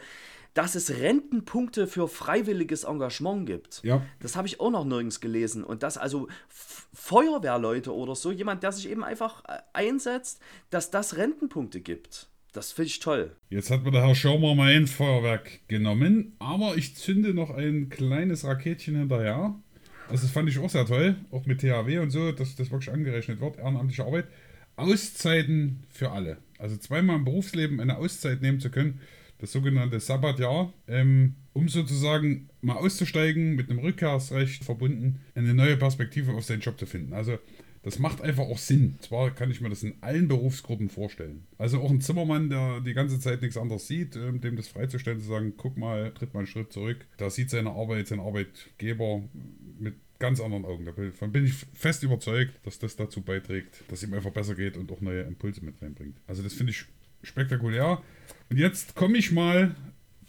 dass es Rentenpunkte für freiwilliges Engagement gibt. Ja. Das habe ich auch noch nirgends gelesen. Und dass also Feuerwehrleute oder so, jemand, der sich eben einfach äh, einsetzt, dass das Rentenpunkte gibt. Das finde ich toll. Jetzt hat mir der Herr Schaumer mein Feuerwerk genommen, aber ich zünde noch ein kleines Raketchen hinterher. Also das fand ich auch sehr toll, auch mit THW und so, dass das wirklich angerechnet wird, ehrenamtliche Arbeit. Auszeiten für alle. Also zweimal im Berufsleben eine Auszeit nehmen zu können, das sogenannte Sabbatjahr, ähm, um sozusagen mal auszusteigen, mit einem Rückkehrsrecht verbunden, eine neue Perspektive auf seinen Job zu finden. Also das macht einfach auch Sinn. Zwar kann ich mir das in allen Berufsgruppen vorstellen. Also auch ein Zimmermann, der die ganze Zeit nichts anderes sieht, ähm, dem das freizustellen, zu sagen, guck mal, tritt mal einen Schritt zurück. Da sieht seine Arbeit, sein Arbeitgeber mit ganz anderen Augen. Davon bin ich fest überzeugt, dass das dazu beiträgt, dass ihm einfach besser geht und auch neue Impulse mit reinbringt. Also das finde ich spektakulär. Und jetzt komme ich mal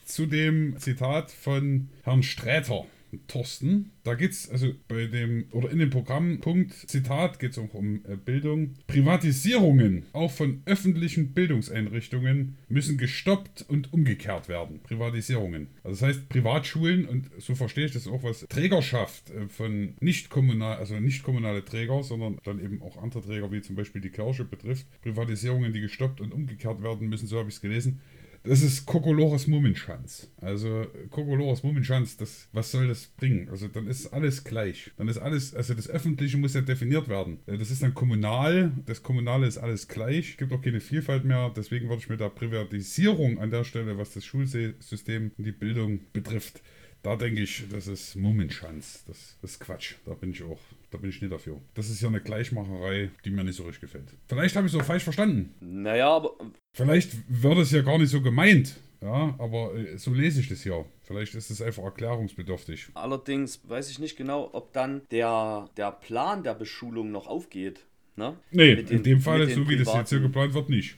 zu dem Zitat von Herrn Sträter. Thorsten. Da geht es also bei dem oder in dem Programmpunkt Zitat geht es auch um äh, Bildung. Privatisierungen auch von öffentlichen Bildungseinrichtungen müssen gestoppt und umgekehrt werden. Privatisierungen. Also das heißt Privatschulen und so verstehe ich das auch was Trägerschaft äh, von nicht kommunal, also nicht kommunale Träger, sondern dann eben auch andere Träger wie zum Beispiel die Kirche betrifft. Privatisierungen, die gestoppt und umgekehrt werden müssen. So habe ich es gelesen das ist Kokolores Mummenschanz. Also Kokolores Mummenschanz, das, was soll das bringen? Also dann ist alles gleich. Dann ist alles, also das Öffentliche muss ja definiert werden. Äh, das ist dann kommunal, das Kommunale ist alles gleich, gibt auch keine Vielfalt mehr. Deswegen würde ich mit der Privatisierung an der Stelle, was das Schulsystem und die Bildung betrifft, da denke ich, das ist Mummenschanz. Das, das ist Quatsch. Da bin ich auch, da bin ich nicht dafür. Das ist ja eine Gleichmacherei, die mir nicht so richtig gefällt. Vielleicht habe ich es auch falsch verstanden. Naja, aber. Vielleicht wird es ja gar nicht so gemeint. Ja, aber äh, so lese ich das ja. Vielleicht ist es einfach erklärungsbedürftig. Allerdings weiß ich nicht genau, ob dann der, der Plan der Beschulung noch aufgeht. Ne? Nee, den, in dem Fall, so wie das jetzt hier geplant wird, nicht.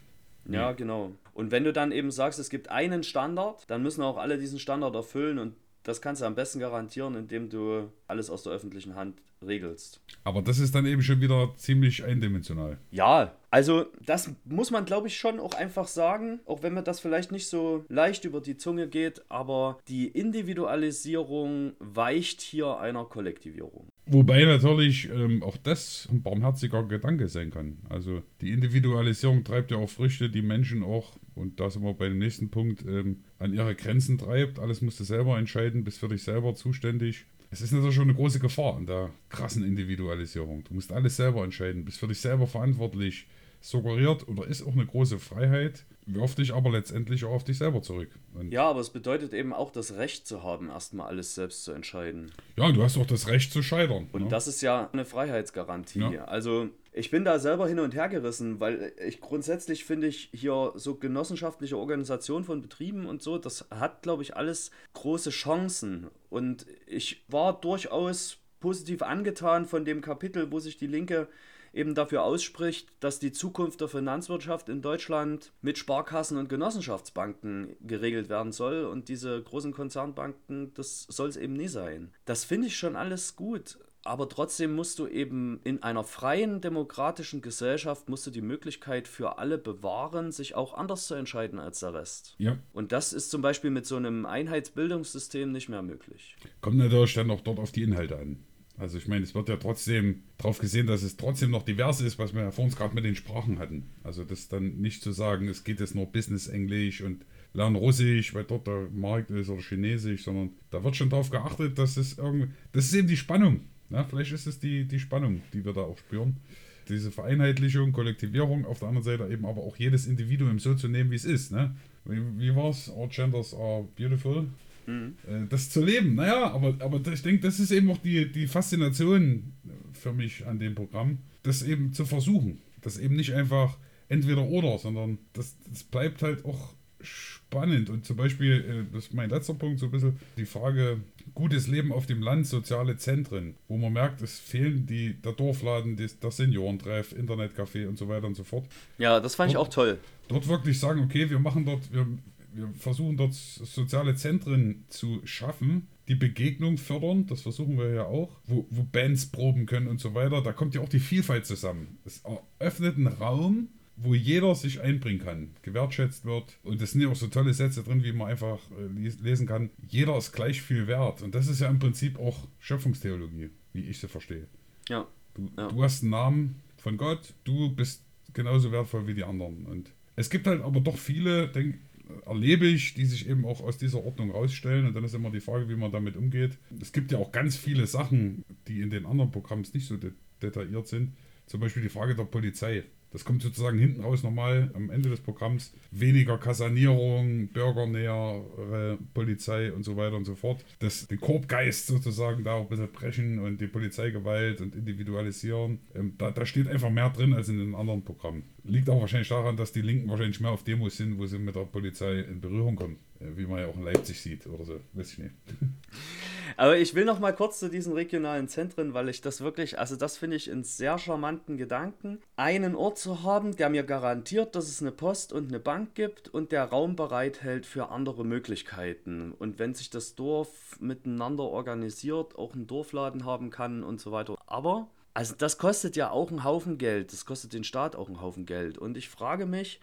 Ja, nee. genau. Und wenn du dann eben sagst, es gibt einen Standard, dann müssen auch alle diesen Standard erfüllen und das kannst du am besten garantieren, indem du alles aus der öffentlichen Hand regelst. Aber das ist dann eben schon wieder ziemlich eindimensional. Ja, also das muss man, glaube ich, schon auch einfach sagen, auch wenn mir das vielleicht nicht so leicht über die Zunge geht, aber die Individualisierung weicht hier einer Kollektivierung. Wobei natürlich ähm, auch das ein barmherziger Gedanke sein kann. Also die Individualisierung treibt ja auch Früchte, die Menschen auch, und da sind wir bei dem nächsten Punkt, ähm, an ihre Grenzen treibt. Alles musst du selber entscheiden, bist für dich selber zuständig. Es ist natürlich schon eine große Gefahr an der krassen Individualisierung. Du musst alles selber entscheiden, bist für dich selber verantwortlich. Suggeriert oder ist auch eine große Freiheit, wirft dich aber letztendlich auch auf dich selber zurück. Und ja, aber es bedeutet eben auch das Recht zu haben, erstmal alles selbst zu entscheiden. Ja, du hast auch das Recht zu scheitern. Und ne? das ist ja eine Freiheitsgarantie. Ja. Also ich bin da selber hin und her gerissen, weil ich grundsätzlich finde ich hier so genossenschaftliche Organisation von Betrieben und so, das hat, glaube ich, alles große Chancen. Und ich war durchaus positiv angetan von dem Kapitel, wo sich die Linke eben dafür ausspricht, dass die Zukunft der Finanzwirtschaft in Deutschland mit Sparkassen und Genossenschaftsbanken geregelt werden soll und diese großen Konzernbanken, das soll es eben nie sein. Das finde ich schon alles gut. Aber trotzdem musst du eben in einer freien demokratischen Gesellschaft musst du die Möglichkeit für alle bewahren, sich auch anders zu entscheiden als der Rest. Ja. Und das ist zum Beispiel mit so einem Einheitsbildungssystem nicht mehr möglich. Kommt natürlich dann auch dort auf die Inhalte an. Also ich meine, es wird ja trotzdem darauf gesehen, dass es trotzdem noch divers ist, was wir ja vor uns gerade mit den Sprachen hatten. Also das dann nicht zu sagen, es geht jetzt nur Business Englisch und lernen Russisch, weil dort der Markt ist oder Chinesisch, sondern da wird schon darauf geachtet, dass es irgendwie, das ist eben die Spannung. Na, vielleicht ist es die, die Spannung, die wir da auch spüren. Diese Vereinheitlichung, Kollektivierung, auf der anderen Seite eben aber auch jedes Individuum so zu nehmen, wie es ist. Ne? Wie, wie war es? All genders are beautiful. Mhm. Äh, das zu leben. Naja, aber, aber ich denke, das ist eben auch die, die Faszination für mich an dem Programm, das eben zu versuchen. Das eben nicht einfach entweder oder, sondern das, das bleibt halt auch spannend. Und zum Beispiel, äh, das ist mein letzter Punkt, so ein bisschen die Frage, gutes Leben auf dem Land, soziale Zentren, wo man merkt, es fehlen die, der Dorfladen, der Seniorentreff, Internetcafé und so weiter und so fort. Ja, das fand dort, ich auch toll. Dort wirklich sagen, okay, wir machen dort, wir, wir versuchen dort soziale Zentren zu schaffen, die Begegnung fördern, das versuchen wir ja auch, wo, wo Bands proben können und so weiter. Da kommt ja auch die Vielfalt zusammen. Es eröffnet einen Raum, wo jeder sich einbringen kann, gewertschätzt wird. Und es sind ja auch so tolle Sätze drin, wie man einfach äh, lesen kann. Jeder ist gleich viel wert. Und das ist ja im Prinzip auch Schöpfungstheologie, wie ich sie verstehe. Ja. Du, ja. du hast einen Namen von Gott, du bist genauso wertvoll wie die anderen. Und es gibt halt aber doch viele, denke erlebe ich, die sich eben auch aus dieser Ordnung rausstellen. Und dann ist immer die Frage, wie man damit umgeht. Es gibt ja auch ganz viele Sachen, die in den anderen Programmen nicht so de detailliert sind. Zum Beispiel die Frage der Polizei. Das kommt sozusagen hinten raus nochmal am Ende des Programms. Weniger Kasanierung, bürgernähere Polizei und so weiter und so fort. Das, den Korbgeist sozusagen da auch ein bisschen brechen und die Polizeigewalt und individualisieren. Ähm, da, da steht einfach mehr drin als in den anderen Programmen. Liegt auch wahrscheinlich daran, dass die Linken wahrscheinlich mehr auf Demos sind, wo sie mit der Polizei in Berührung kommen. Äh, wie man ja auch in Leipzig sieht oder so. Weiß ich nicht. Aber ich will noch mal kurz zu diesen regionalen Zentren, weil ich das wirklich, also das finde ich einen sehr charmanten Gedanken, einen Ort zu haben, der mir garantiert, dass es eine Post und eine Bank gibt und der Raum bereithält für andere Möglichkeiten. Und wenn sich das Dorf miteinander organisiert, auch einen Dorfladen haben kann und so weiter. Aber also das kostet ja auch einen Haufen Geld. Das kostet den Staat auch einen Haufen Geld. Und ich frage mich,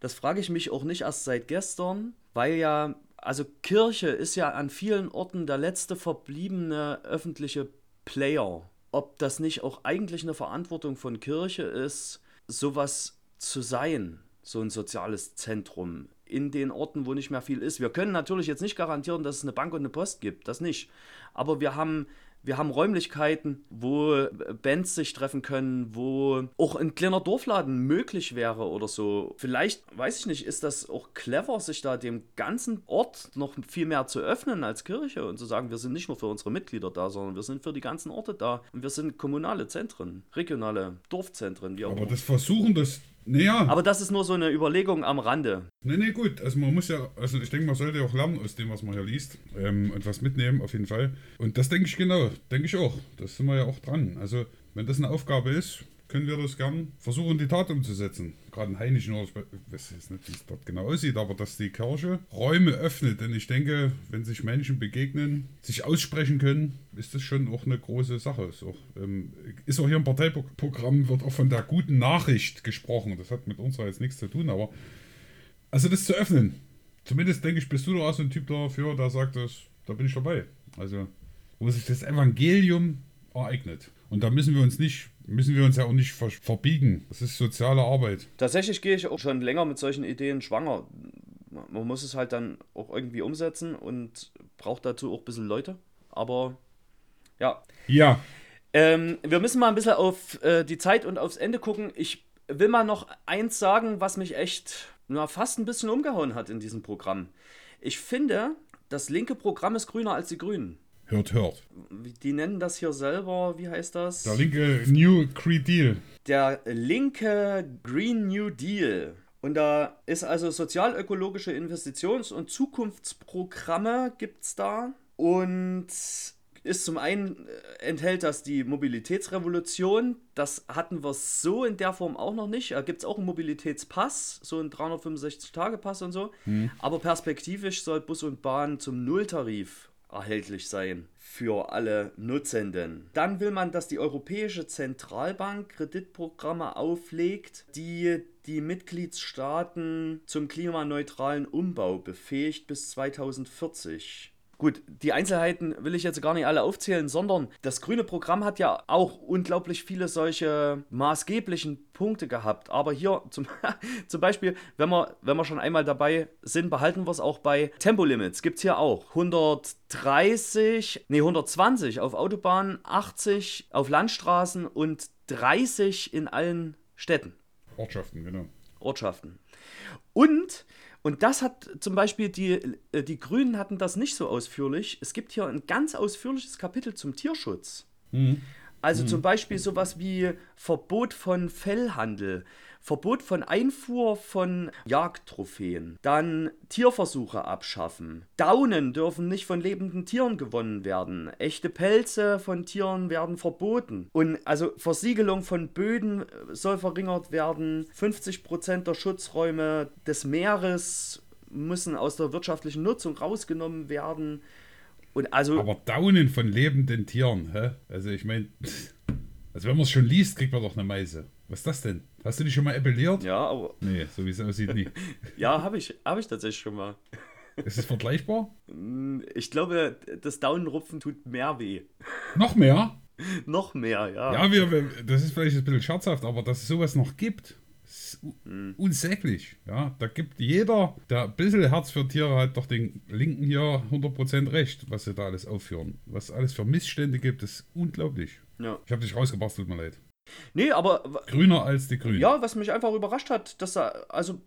das frage ich mich auch nicht erst seit gestern, weil ja also Kirche ist ja an vielen Orten der letzte verbliebene öffentliche Player. Ob das nicht auch eigentlich eine Verantwortung von Kirche ist, sowas zu sein, so ein soziales Zentrum in den Orten, wo nicht mehr viel ist. Wir können natürlich jetzt nicht garantieren, dass es eine Bank und eine Post gibt, das nicht. Aber wir haben wir haben Räumlichkeiten, wo Bands sich treffen können, wo auch ein kleiner Dorfladen möglich wäre oder so. Vielleicht, weiß ich nicht, ist das auch clever, sich da dem ganzen Ort noch viel mehr zu öffnen als Kirche und zu sagen, wir sind nicht nur für unsere Mitglieder da, sondern wir sind für die ganzen Orte da. Und wir sind kommunale Zentren, regionale Dorfzentren, wie auch Aber das Versuchen, das naja. Aber das ist nur so eine Überlegung am Rande. Nee, nee, gut. Also man muss ja, also ich denke, man sollte auch lernen aus dem, was man hier liest. Ähm, und was mitnehmen, auf jeden Fall. Und das denke ich genau, denke ich auch. Das sind wir ja auch dran. Also, wenn das eine Aufgabe ist, können wir das gern versuchen, die Tat umzusetzen. Gerade in Heinichen, ich weiß jetzt nicht, wie es dort genau aussieht, aber dass die Kirche Räume öffnet. Denn ich denke, wenn sich Menschen begegnen, sich aussprechen können, ist das schon auch eine große Sache. Ist auch, ähm, ist auch hier im Parteiprogramm, wird auch von der guten Nachricht gesprochen. Das hat mit uns jetzt nichts zu tun, aber also das zu öffnen. Zumindest denke ich, bist du da auch so ein Typ dafür, der sagt, das, da bin ich dabei. Also, wo sich das Evangelium ereignet. Und da müssen wir uns nicht müssen wir uns ja auch nicht ver verbiegen. Das ist soziale Arbeit. Tatsächlich gehe ich auch schon länger mit solchen Ideen schwanger. Man muss es halt dann auch irgendwie umsetzen und braucht dazu auch ein bisschen Leute. Aber ja. Ja. Ähm, wir müssen mal ein bisschen auf äh, die Zeit und aufs Ende gucken. Ich will mal noch eins sagen, was mich echt na, fast ein bisschen umgehauen hat in diesem Programm. Ich finde, das linke Programm ist grüner als die Grünen. Hört, hört. Die nennen das hier selber, wie heißt das? Der linke New Green Deal. Der linke Green New Deal. Und da ist also sozialökologische Investitions- und Zukunftsprogramme gibt es da. Und ist zum einen äh, enthält das die Mobilitätsrevolution. Das hatten wir so in der Form auch noch nicht. Da gibt es auch einen Mobilitätspass, so einen 365-Tage-Pass und so. Hm. Aber perspektivisch soll Bus und Bahn zum Nulltarif erhältlich sein für alle Nutzenden. Dann will man, dass die Europäische Zentralbank Kreditprogramme auflegt, die die Mitgliedstaaten zum klimaneutralen Umbau befähigt bis 2040. Gut, die Einzelheiten will ich jetzt gar nicht alle aufzählen, sondern das grüne Programm hat ja auch unglaublich viele solche maßgeblichen Punkte gehabt. Aber hier zum, zum Beispiel, wenn wir, wenn wir schon einmal dabei sind, behalten wir es auch bei Tempolimits. Gibt es hier auch 130, nee 120 auf Autobahnen, 80 auf Landstraßen und 30 in allen Städten. Ortschaften, genau. Ortschaften. Und und das hat zum Beispiel die, äh, die Grünen hatten das nicht so ausführlich. Es gibt hier ein ganz ausführliches Kapitel zum Tierschutz. Mhm. Also mhm. zum Beispiel sowas wie Verbot von Fellhandel. Verbot von Einfuhr von Jagdtrophäen, dann Tierversuche abschaffen. Daunen dürfen nicht von lebenden Tieren gewonnen werden. Echte Pelze von Tieren werden verboten. Und also Versiegelung von Böden soll verringert werden. 50% der Schutzräume des Meeres müssen aus der wirtschaftlichen Nutzung rausgenommen werden. Und also, Aber Daunen von lebenden Tieren, hä? Also ich meine, also wenn man es schon liest, kriegt man doch eine Meise. Was ist das denn? Hast du dich schon mal appelliert? Ja, aber. Nee, so wie es aussieht, nie. ja, habe ich, hab ich tatsächlich schon mal. Ist es vergleichbar? Mm, ich glaube, das Daunenrupfen tut mehr weh. Noch mehr? noch mehr, ja. Ja, wir, das ist vielleicht ein bisschen scherzhaft, aber dass es sowas noch gibt, ist mhm. unsäglich. Ja, da gibt jeder, der ein bisschen Herz für Tiere hat, doch den Linken hier 100% recht, was sie da alles aufführen. Was alles für Missstände gibt, ist unglaublich. Ja. Ich habe dich rausgebracht, tut mir leid. Nee, aber. Grüner als die Grünen. Ja, was mich einfach überrascht hat, dass da, also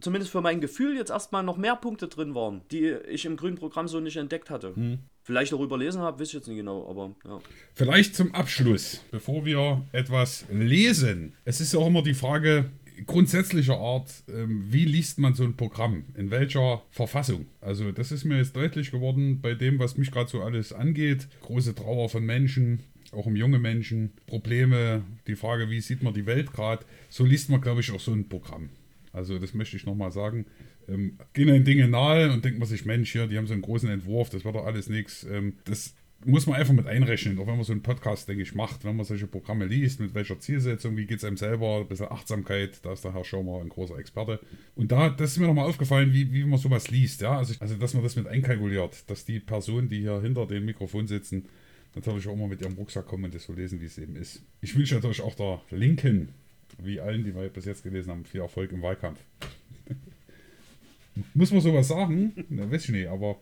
zumindest für mein Gefühl, jetzt erstmal noch mehr Punkte drin waren, die ich im grünen Programm so nicht entdeckt hatte. Hm. Vielleicht auch überlesen habe, weiß ich jetzt nicht genau, aber ja. Vielleicht zum Abschluss, bevor wir etwas lesen. Es ist ja auch immer die Frage, grundsätzlicher Art, ähm, wie liest man so ein Programm? In welcher Verfassung? Also das ist mir jetzt deutlich geworden bei dem, was mich gerade so alles angeht. Große Trauer von Menschen, auch um junge Menschen, Probleme, die Frage, wie sieht man die Welt gerade, so liest man, glaube ich, auch so ein Programm. Also das möchte ich nochmal sagen. Ähm, gehen den Dinge nahe und denkt man sich, Mensch, hier, die haben so einen großen Entwurf, das wird doch alles nichts. Ähm, das muss man einfach mit einrechnen, auch wenn man so einen Podcast, denke ich, macht, wenn man solche Programme liest, mit welcher Zielsetzung, wie geht es einem selber, ein bisschen Achtsamkeit, da ist der Herr Schaumer ein großer Experte. Und da, das ist mir nochmal aufgefallen, wie, wie man sowas liest, ja, also, also dass man das mit einkalkuliert, dass die Personen, die hier hinter dem Mikrofon sitzen, natürlich auch mal mit ihrem Rucksack kommen und das so lesen, wie es eben ist. Ich wünsche natürlich auch der Linken, wie allen, die wir bis jetzt gelesen haben, viel Erfolg im Wahlkampf. Muss man sowas sagen? Na, weiß ich nicht, aber.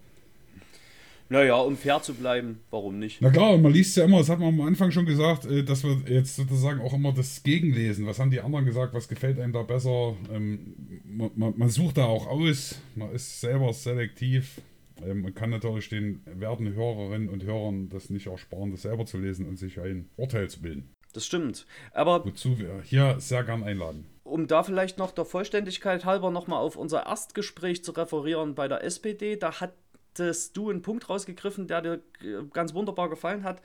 Naja, um fair zu bleiben, warum nicht? Na klar, man liest ja immer, das hat man am Anfang schon gesagt, äh, dass wir jetzt sozusagen auch immer das Gegenlesen. Was haben die anderen gesagt, was gefällt einem da besser? Ähm, man, man, man sucht da auch aus, man ist selber selektiv. Ähm, man kann natürlich den werten Hörerinnen und Hörern das nicht ersparen, das selber zu lesen und sich ein Urteil zu bilden. Das stimmt. Aber Wozu wir hier sehr gern einladen. um da vielleicht noch der Vollständigkeit halber nochmal auf unser Erstgespräch zu referieren bei der SPD, da hattest du einen Punkt rausgegriffen, der dir äh, ganz wunderbar gefallen hat.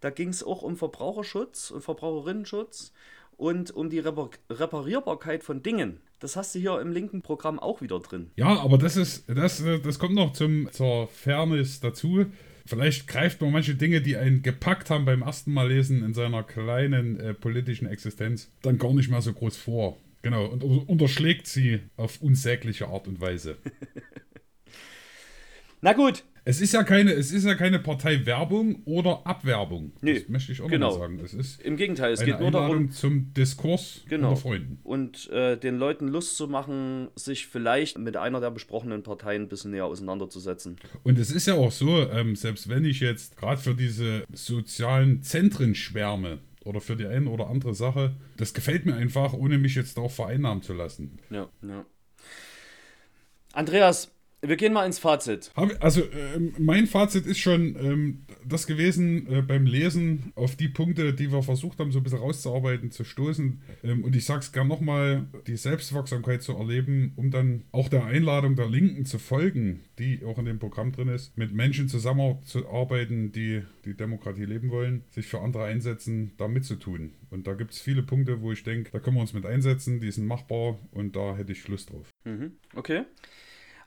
Da ging es auch um Verbraucherschutz und Verbraucherinnenschutz und um die Repar Reparierbarkeit von Dingen. Das hast du hier im linken Programm auch wieder drin. Ja, aber das ist, das, das kommt noch zum, zur Fairness dazu. Vielleicht greift man manche Dinge, die einen gepackt haben beim ersten Mal lesen in seiner kleinen äh, politischen Existenz, dann gar nicht mehr so groß vor. Genau, und unterschlägt sie auf unsägliche Art und Weise. Na gut, Es ist ja keine, es ist ja keine Parteiwerbung oder Abwerbung. Nee, das möchte ich auch genau. mal sagen. Es ist im Gegenteil, es geht nur darum, zum Diskurs Genau. unter Freunden. und äh, den Leuten Lust zu machen, sich vielleicht mit einer der besprochenen Parteien ein bisschen näher auseinanderzusetzen. Und es ist ja auch so, ähm, selbst wenn ich jetzt gerade für diese sozialen Zentren schwärme oder für die eine oder andere Sache, das gefällt mir einfach, ohne mich jetzt darauf vereinnahmen zu lassen. Ja, ja. Andreas, wir gehen mal ins Fazit. Also ähm, mein Fazit ist schon ähm, das gewesen, äh, beim Lesen auf die Punkte, die wir versucht haben, so ein bisschen rauszuarbeiten, zu stoßen. Ähm, und ich sag's gern nochmal, die Selbstwirksamkeit zu erleben, um dann auch der Einladung der Linken zu folgen, die auch in dem Programm drin ist, mit Menschen zusammenzuarbeiten, die die Demokratie leben wollen, sich für andere einsetzen, da mitzutun. Und da gibt es viele Punkte, wo ich denke, da können wir uns mit einsetzen, die sind machbar und da hätte ich Lust drauf. Mhm, okay.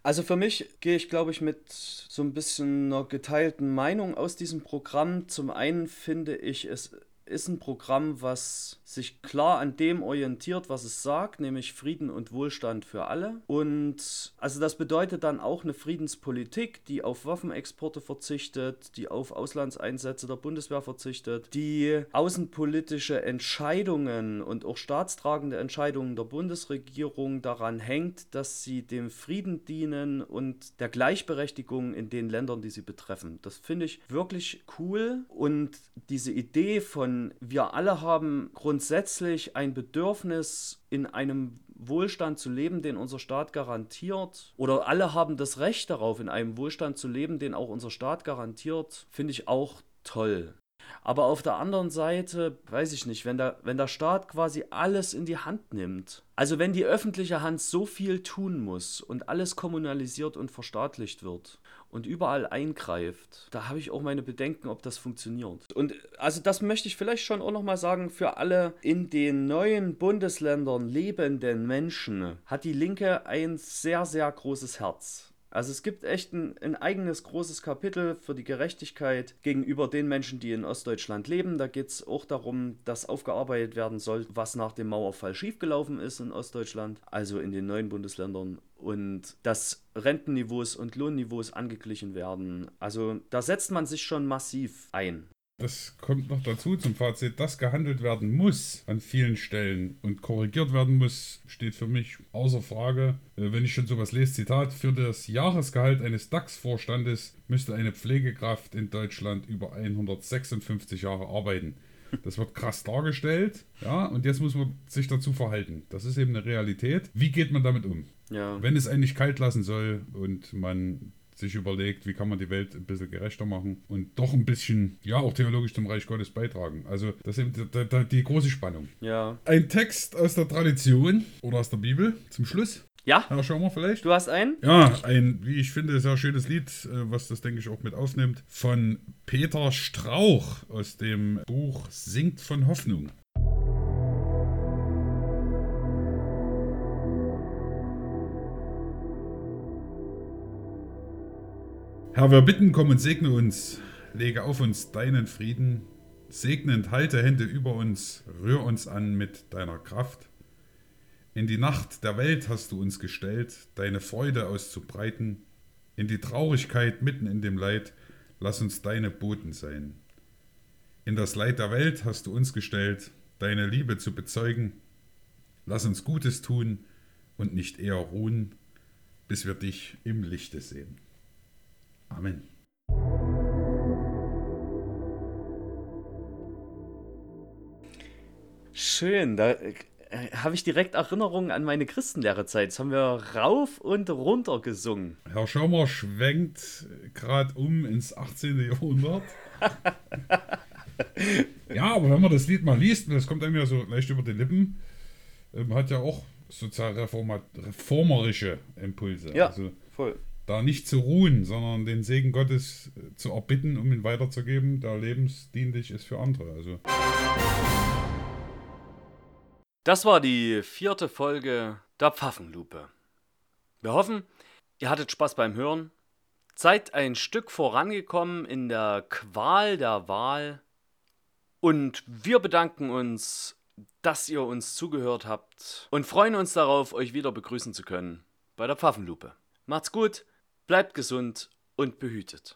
Also für mich gehe ich, glaube ich, mit so ein bisschen einer geteilten Meinung aus diesem Programm. Zum einen finde ich, es ist ein Programm, was sich klar an dem orientiert, was es sagt, nämlich Frieden und Wohlstand für alle. Und also das bedeutet dann auch eine Friedenspolitik, die auf Waffenexporte verzichtet, die auf Auslandseinsätze der Bundeswehr verzichtet, die außenpolitische Entscheidungen und auch staatstragende Entscheidungen der Bundesregierung daran hängt, dass sie dem Frieden dienen und der Gleichberechtigung in den Ländern, die sie betreffen. Das finde ich wirklich cool und diese Idee von wir alle haben grundsätzlich ein Bedürfnis in einem Wohlstand zu leben, den unser Staat garantiert, oder alle haben das Recht darauf, in einem Wohlstand zu leben, den auch unser Staat garantiert, finde ich auch toll. Aber auf der anderen Seite, weiß ich nicht, wenn der, wenn der Staat quasi alles in die Hand nimmt, also wenn die öffentliche Hand so viel tun muss und alles kommunalisiert und verstaatlicht wird und überall eingreift, da habe ich auch meine Bedenken, ob das funktioniert. Und also das möchte ich vielleicht schon auch nochmal sagen, für alle in den neuen Bundesländern lebenden Menschen hat die Linke ein sehr, sehr großes Herz. Also es gibt echt ein, ein eigenes großes Kapitel für die Gerechtigkeit gegenüber den Menschen, die in Ostdeutschland leben. Da geht es auch darum, dass aufgearbeitet werden soll, was nach dem Mauerfall schiefgelaufen ist in Ostdeutschland, also in den neuen Bundesländern. Und dass Rentenniveaus und Lohnniveaus angeglichen werden. Also da setzt man sich schon massiv ein. Das kommt noch dazu zum Fazit, dass gehandelt werden muss an vielen Stellen und korrigiert werden muss, steht für mich außer Frage. Äh, Wenn ich schon sowas lese, Zitat, für das Jahresgehalt eines DAX-Vorstandes müsste eine Pflegekraft in Deutschland über 156 Jahre arbeiten. Das wird krass dargestellt, ja, und jetzt muss man sich dazu verhalten. Das ist eben eine Realität. Wie geht man damit um? Ja. Wenn es einen nicht kalt lassen soll und man sich überlegt, wie kann man die Welt ein bisschen gerechter machen und doch ein bisschen, ja, auch theologisch zum Reich Gottes beitragen. Also, das ist eben die, die, große Spannung. Ja. Ein Text aus der Tradition oder aus der Bibel zum Schluss. Ja, schauen wir vielleicht. du hast einen? Ja, ein, wie ich finde, sehr schönes Lied, äh, was das, denke ich, auch mit aufnimmt, von Peter Strauch aus dem Buch Singt von Hoffnung. Herr, wir bitten, komm und segne uns, lege auf uns deinen Frieden, segnend halte Hände über uns, rühr uns an mit deiner Kraft. In die Nacht der Welt hast du uns gestellt, deine Freude auszubreiten. In die Traurigkeit mitten in dem Leid, lass uns deine Boten sein. In das Leid der Welt hast du uns gestellt, deine Liebe zu bezeugen. Lass uns Gutes tun und nicht eher ruhen. bis wir dich im Lichte sehen. Amen. Schön, da äh, habe ich direkt Erinnerungen an meine Christenlehrerzeit. Das haben wir rauf und runter gesungen. Herr Schaumer schwenkt gerade um ins 18. Jahrhundert. ja, aber wenn man das Lied mal liest, das kommt einem ja so leicht über die Lippen, ähm, hat ja auch sozialreformerische Impulse. Ja, also, voll. Da nicht zu ruhen, sondern den Segen Gottes äh, zu erbitten, um ihn weiterzugeben, der lebensdienlich ist für andere. Also. Das war die vierte Folge der Pfaffenlupe. Wir hoffen, ihr hattet Spaß beim Hören, seid ein Stück vorangekommen in der Qual der Wahl und wir bedanken uns, dass ihr uns zugehört habt und freuen uns darauf, euch wieder begrüßen zu können bei der Pfaffenlupe. Macht's gut, bleibt gesund und behütet.